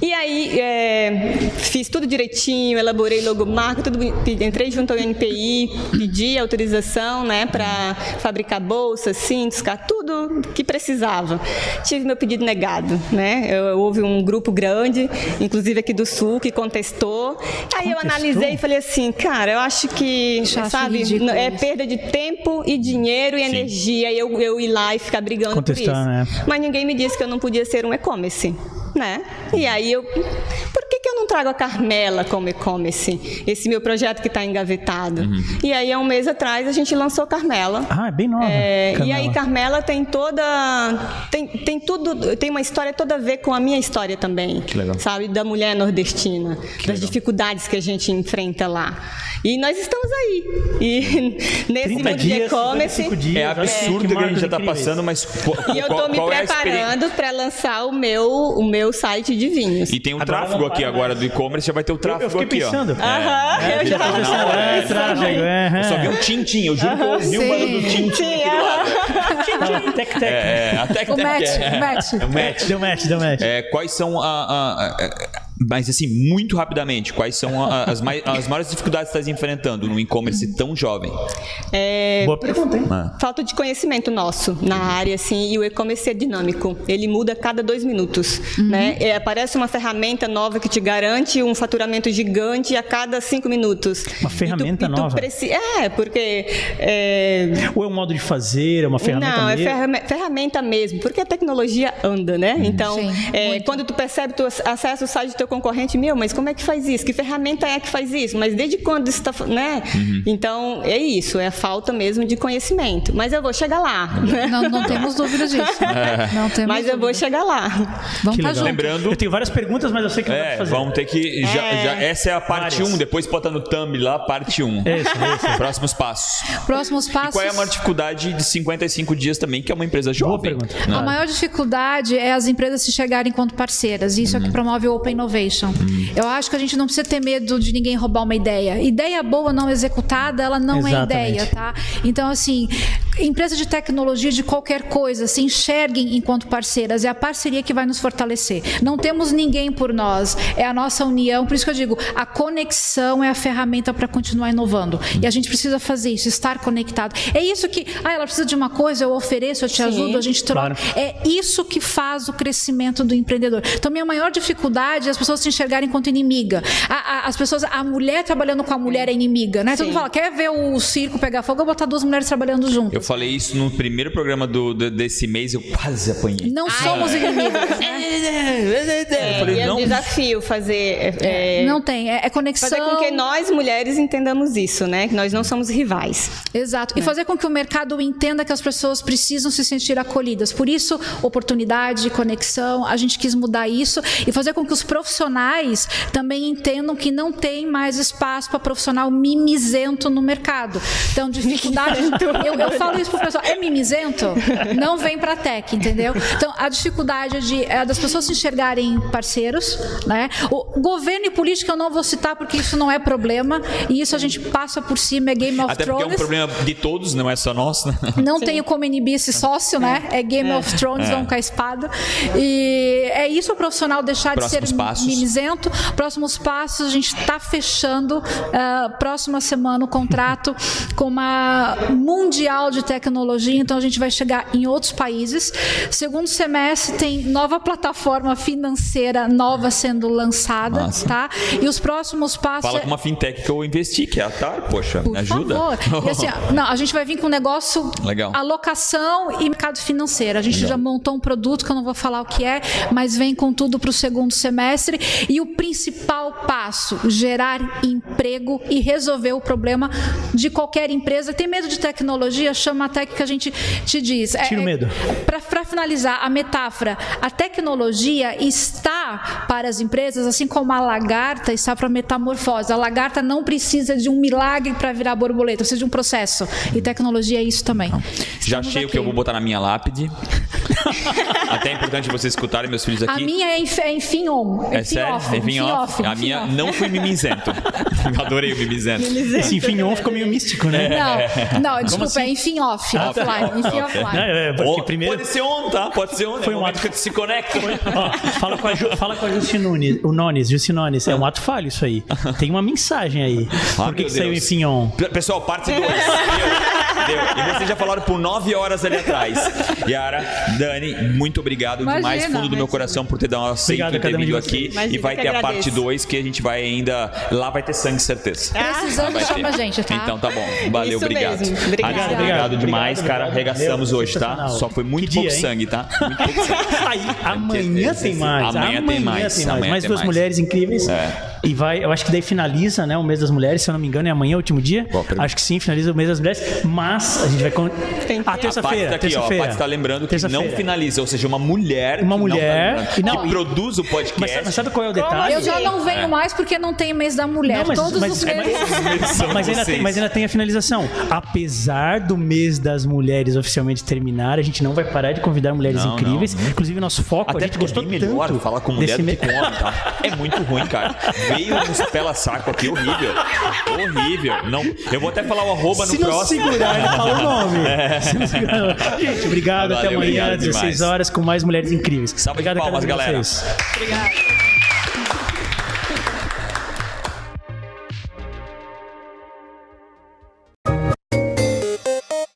E aí é, fiz tudo direitinho, elaborei logomarca, tudo entrei junto ao NPI, pedi autorização, né, para fabricar bolsas, cintos, tudo que precisava. Tive meu pedido negado, né? Eu, houve um grupo grande, inclusive aqui do Sul, que contestou. Aí contestou? eu analisei e falei assim, cara, eu acho que, Já sabe, é perda de tempo e dinheiro e Sim. energia eu, eu ir lá e ficar brigando Contestar, por isso. Né? Mas ninguém me disse que eu não podia ser um e-commerce né? E aí eu, trago a Carmela como e-commerce? Esse meu projeto que está engavetado. Uhum. E aí, há um mês atrás, a gente lançou Carmela. Ah, é bem nova. É, e aí, Carmela tem toda, tem, tem tudo, tem uma história toda a ver com a minha história também. Que legal. Sabe, da mulher nordestina, que das legal. dificuldades que a gente enfrenta lá. E nós estamos aí. E <laughs> nesse mundo de e-commerce. É absurdo é, que a gente já está passando, mas qual, E eu estou me é preparando para lançar o meu, o meu site de vinhos. E tem um agora tráfego aqui agora do e-commerce, já vai ter o tráfego eu, eu aqui, pensando. ó. Aham, é, eu já. Não, é, tráfego, é, Eu só vi um tintim, eu juro que eu vi um bando do tintim aqui do lado. Tec, tec. É, a tec, tec. O match, o match. É o match. Deu match, deu match. É, quais são a, a, a mas assim, muito rapidamente, quais são as, mais, as maiores dificuldades que você está enfrentando no e-commerce tão jovem? É, Boa pergunta, hein? Ah. Falta de conhecimento nosso na área, assim, e o e-commerce é dinâmico. Ele muda a cada dois minutos. Uhum. Né? É, aparece uma ferramenta nova que te garante um faturamento gigante a cada cinco minutos. Uma ferramenta e tu, nova? Preci... É, porque. É... Ou é um modo de fazer, é uma ferramenta Não, mesmo? é ferramenta mesmo, porque a tecnologia anda, né? Uhum. Então, é, quando tu percebe, tu acessa o site do teu concorrente, meu, mas como é que faz isso? Que ferramenta é que faz isso? Mas desde quando isso está. Né? Uhum. Então, é isso, é a falta mesmo de conhecimento. Mas eu vou chegar lá. Né? Não, não temos dúvida disso. <laughs> É. Não temos mas dúvida. eu vou chegar lá. Vamos tá Lembrando. Eu tenho várias perguntas, mas eu sei que é, fazer. Vamos ter que. Já, é. já, essa é a parte 1, um, depois bota no thumb lá, parte 1. Um. Isso, isso. Próximos passos. Próximos passos. E qual é a maior dificuldade de 55 dias também, que é uma empresa jovem? Boa pergunta. Né? A maior dificuldade é as empresas se chegarem enquanto parceiras. Isso é o que hum. promove o Open Innovation. Hum. Eu acho que a gente não precisa ter medo de ninguém roubar uma ideia. Ideia boa não executada, ela não é Exatamente. é ideia, tá? Então, assim, empresas de tecnologia de qualquer coisa se enxerguem enquanto parceiras. É a parceria que vai nos fortalecer. Não temos ninguém por nós. É a nossa união. Por isso que eu digo, a conexão é a ferramenta para continuar inovando. E a gente precisa fazer isso, estar conectado. É isso que, ah, ela precisa de uma coisa, eu ofereço, eu te Sim, ajudo, a gente troca. Claro. É isso que faz o crescimento do empreendedor. Então, minha maior dificuldade é as pessoas se enxergarem enquanto inimiga. A, a, as pessoas, a mulher trabalhando com a mulher é inimiga, né? Sim. Todo mundo fala, quer ver o circo pegar fogo, eu vou botar duas mulheres trabalhando juntas. Eu falei isso no primeiro programa do, do desse mês, eu quase apanhei. Não somos é. inimigas. Né? <laughs> É, falei, é um desafio fazer. É, é, não tem, é, é, conexão. Fazer com que nós mulheres entendamos isso, né? Que nós não somos rivais. Exato. E fazer com que o mercado entenda que as pessoas precisam se sentir acolhidas. Por isso, oportunidade, conexão. A gente quis mudar isso e fazer com que os profissionais também entendam que não tem mais espaço para profissional mimizento no mercado. Então, dificuldade. <laughs> eu, eu falo isso para o pessoal: é mimizento? Não vem para a tech, entendeu? Então, a dificuldade de, é das pessoas se enxergarem parceiros, né? O governo e política eu não vou citar porque isso não é problema e isso a gente passa por cima, é Game of Até Thrones. Até porque é um problema de todos, não é só nosso, né? Não Sim. tenho como inibir esse sócio, né? É Game é. of Thrones, é. vão com a espada. E é isso o profissional deixar Próximos de ser passos. Mimizento. Próximos passos, a gente está fechando uh, próxima semana o contrato com uma mundial de tecnologia, então a gente vai chegar em outros países. Segundo semestre tem nova plataforma financeira nova sendo lançada, Nossa. tá? E os próximos passos Fala é... com uma fintech que eu investi, que é a TAR, poxa, Por me ajuda. Favor. Assim, <laughs> não, a gente vai vir com um negócio Legal. alocação e mercado financeiro. A gente Legal. já montou um produto que eu não vou falar o que é, mas vem com tudo para o segundo semestre e o principal passo, gerar emprego e resolver o problema de qualquer empresa. Tem medo de tecnologia? Chama a tech que a gente te diz. É, Tira o medo. É, para finalizar, a metáfora, a tecnologia está para as empresas, assim como a lagarta está para a metamorfose. A lagarta não precisa de um milagre para virar borboleta, precisa de um processo. E tecnologia é isso também. Já achei o que eu vou botar na minha lápide. <laughs> Até é importante vocês escutarem meus filhos aqui. A minha é, é enfim on. É sério? Off, enfim off. off. A minha off. não foi mimizento. <laughs> Adorei o mimizento. Esse enfim on ficou meio místico, né? Não, não desculpa, assim? é enfim off. Ah, tá. offline. Enfim offline. É, é, primeiro... Pode ser on, tá? Pode ser on. Foi um ato que se conecta. fala, com a Ju, fala com a Justinones, o Nones, Justinones. É um ato falho isso aí. Tem uma mensagem aí. Ah, Por que, que saiu enfim on? Pessoal, parte 2. Deu. E vocês já falaram por nove horas ali atrás. Yara, Dani, muito obrigado Imagina, demais, fundo do meu coração, por ter dado uma aceito e ter vindo aqui. Imagina e vai ter agradeço. a parte 2 que a gente vai ainda. Lá vai ter sangue, certeza. Precisando, chama a gente, tá? Então tá bom. Valeu, Isso obrigado. Mesmo. Obrigado. obrigado. obrigado demais, cara. Arregaçamos hoje, tá? Só foi muito pouco sangue, tá? Muito pouco sangue. <laughs> Aí, amanhã tem mais. Amanhã tem mais. Mais duas mulheres incríveis. É. E vai, eu acho que daí finaliza, né, o mês das mulheres, se eu não me engano, é amanhã o último dia. acho que sim, finaliza o mês das mulheres, mas a gente vai con... Ah, terça-feira, tá terça-feira. A está lembrando que não finaliza, ou seja, uma mulher, uma mulher não, que, não, que produz o podcast. Mas, mas, sabe qual é o detalhe? Eu já não venho é. mais porque não tem mês da mulher. Não, mas, Todos mas, os meses. Mas, <laughs> mas, ainda tem, mas ainda tem a finalização. Apesar do mês das mulheres oficialmente terminar, a gente não vai parar de convidar mulheres não, incríveis. Não, Inclusive, nosso foco, Até a gente gostou é melhor tanto falar com mulher do que com homem, tá? É muito ruim, cara. Veio nos pela saco aqui, horrível. Horrível. Não, eu vou até falar o arroba no Se próximo. Se não segurar, ele fala o <laughs> nome. É. Gente, obrigado. Valeu, até amanhã, às 16 horas, com mais mulheres incríveis. Salve obrigado de palmas, galera. Obrigado.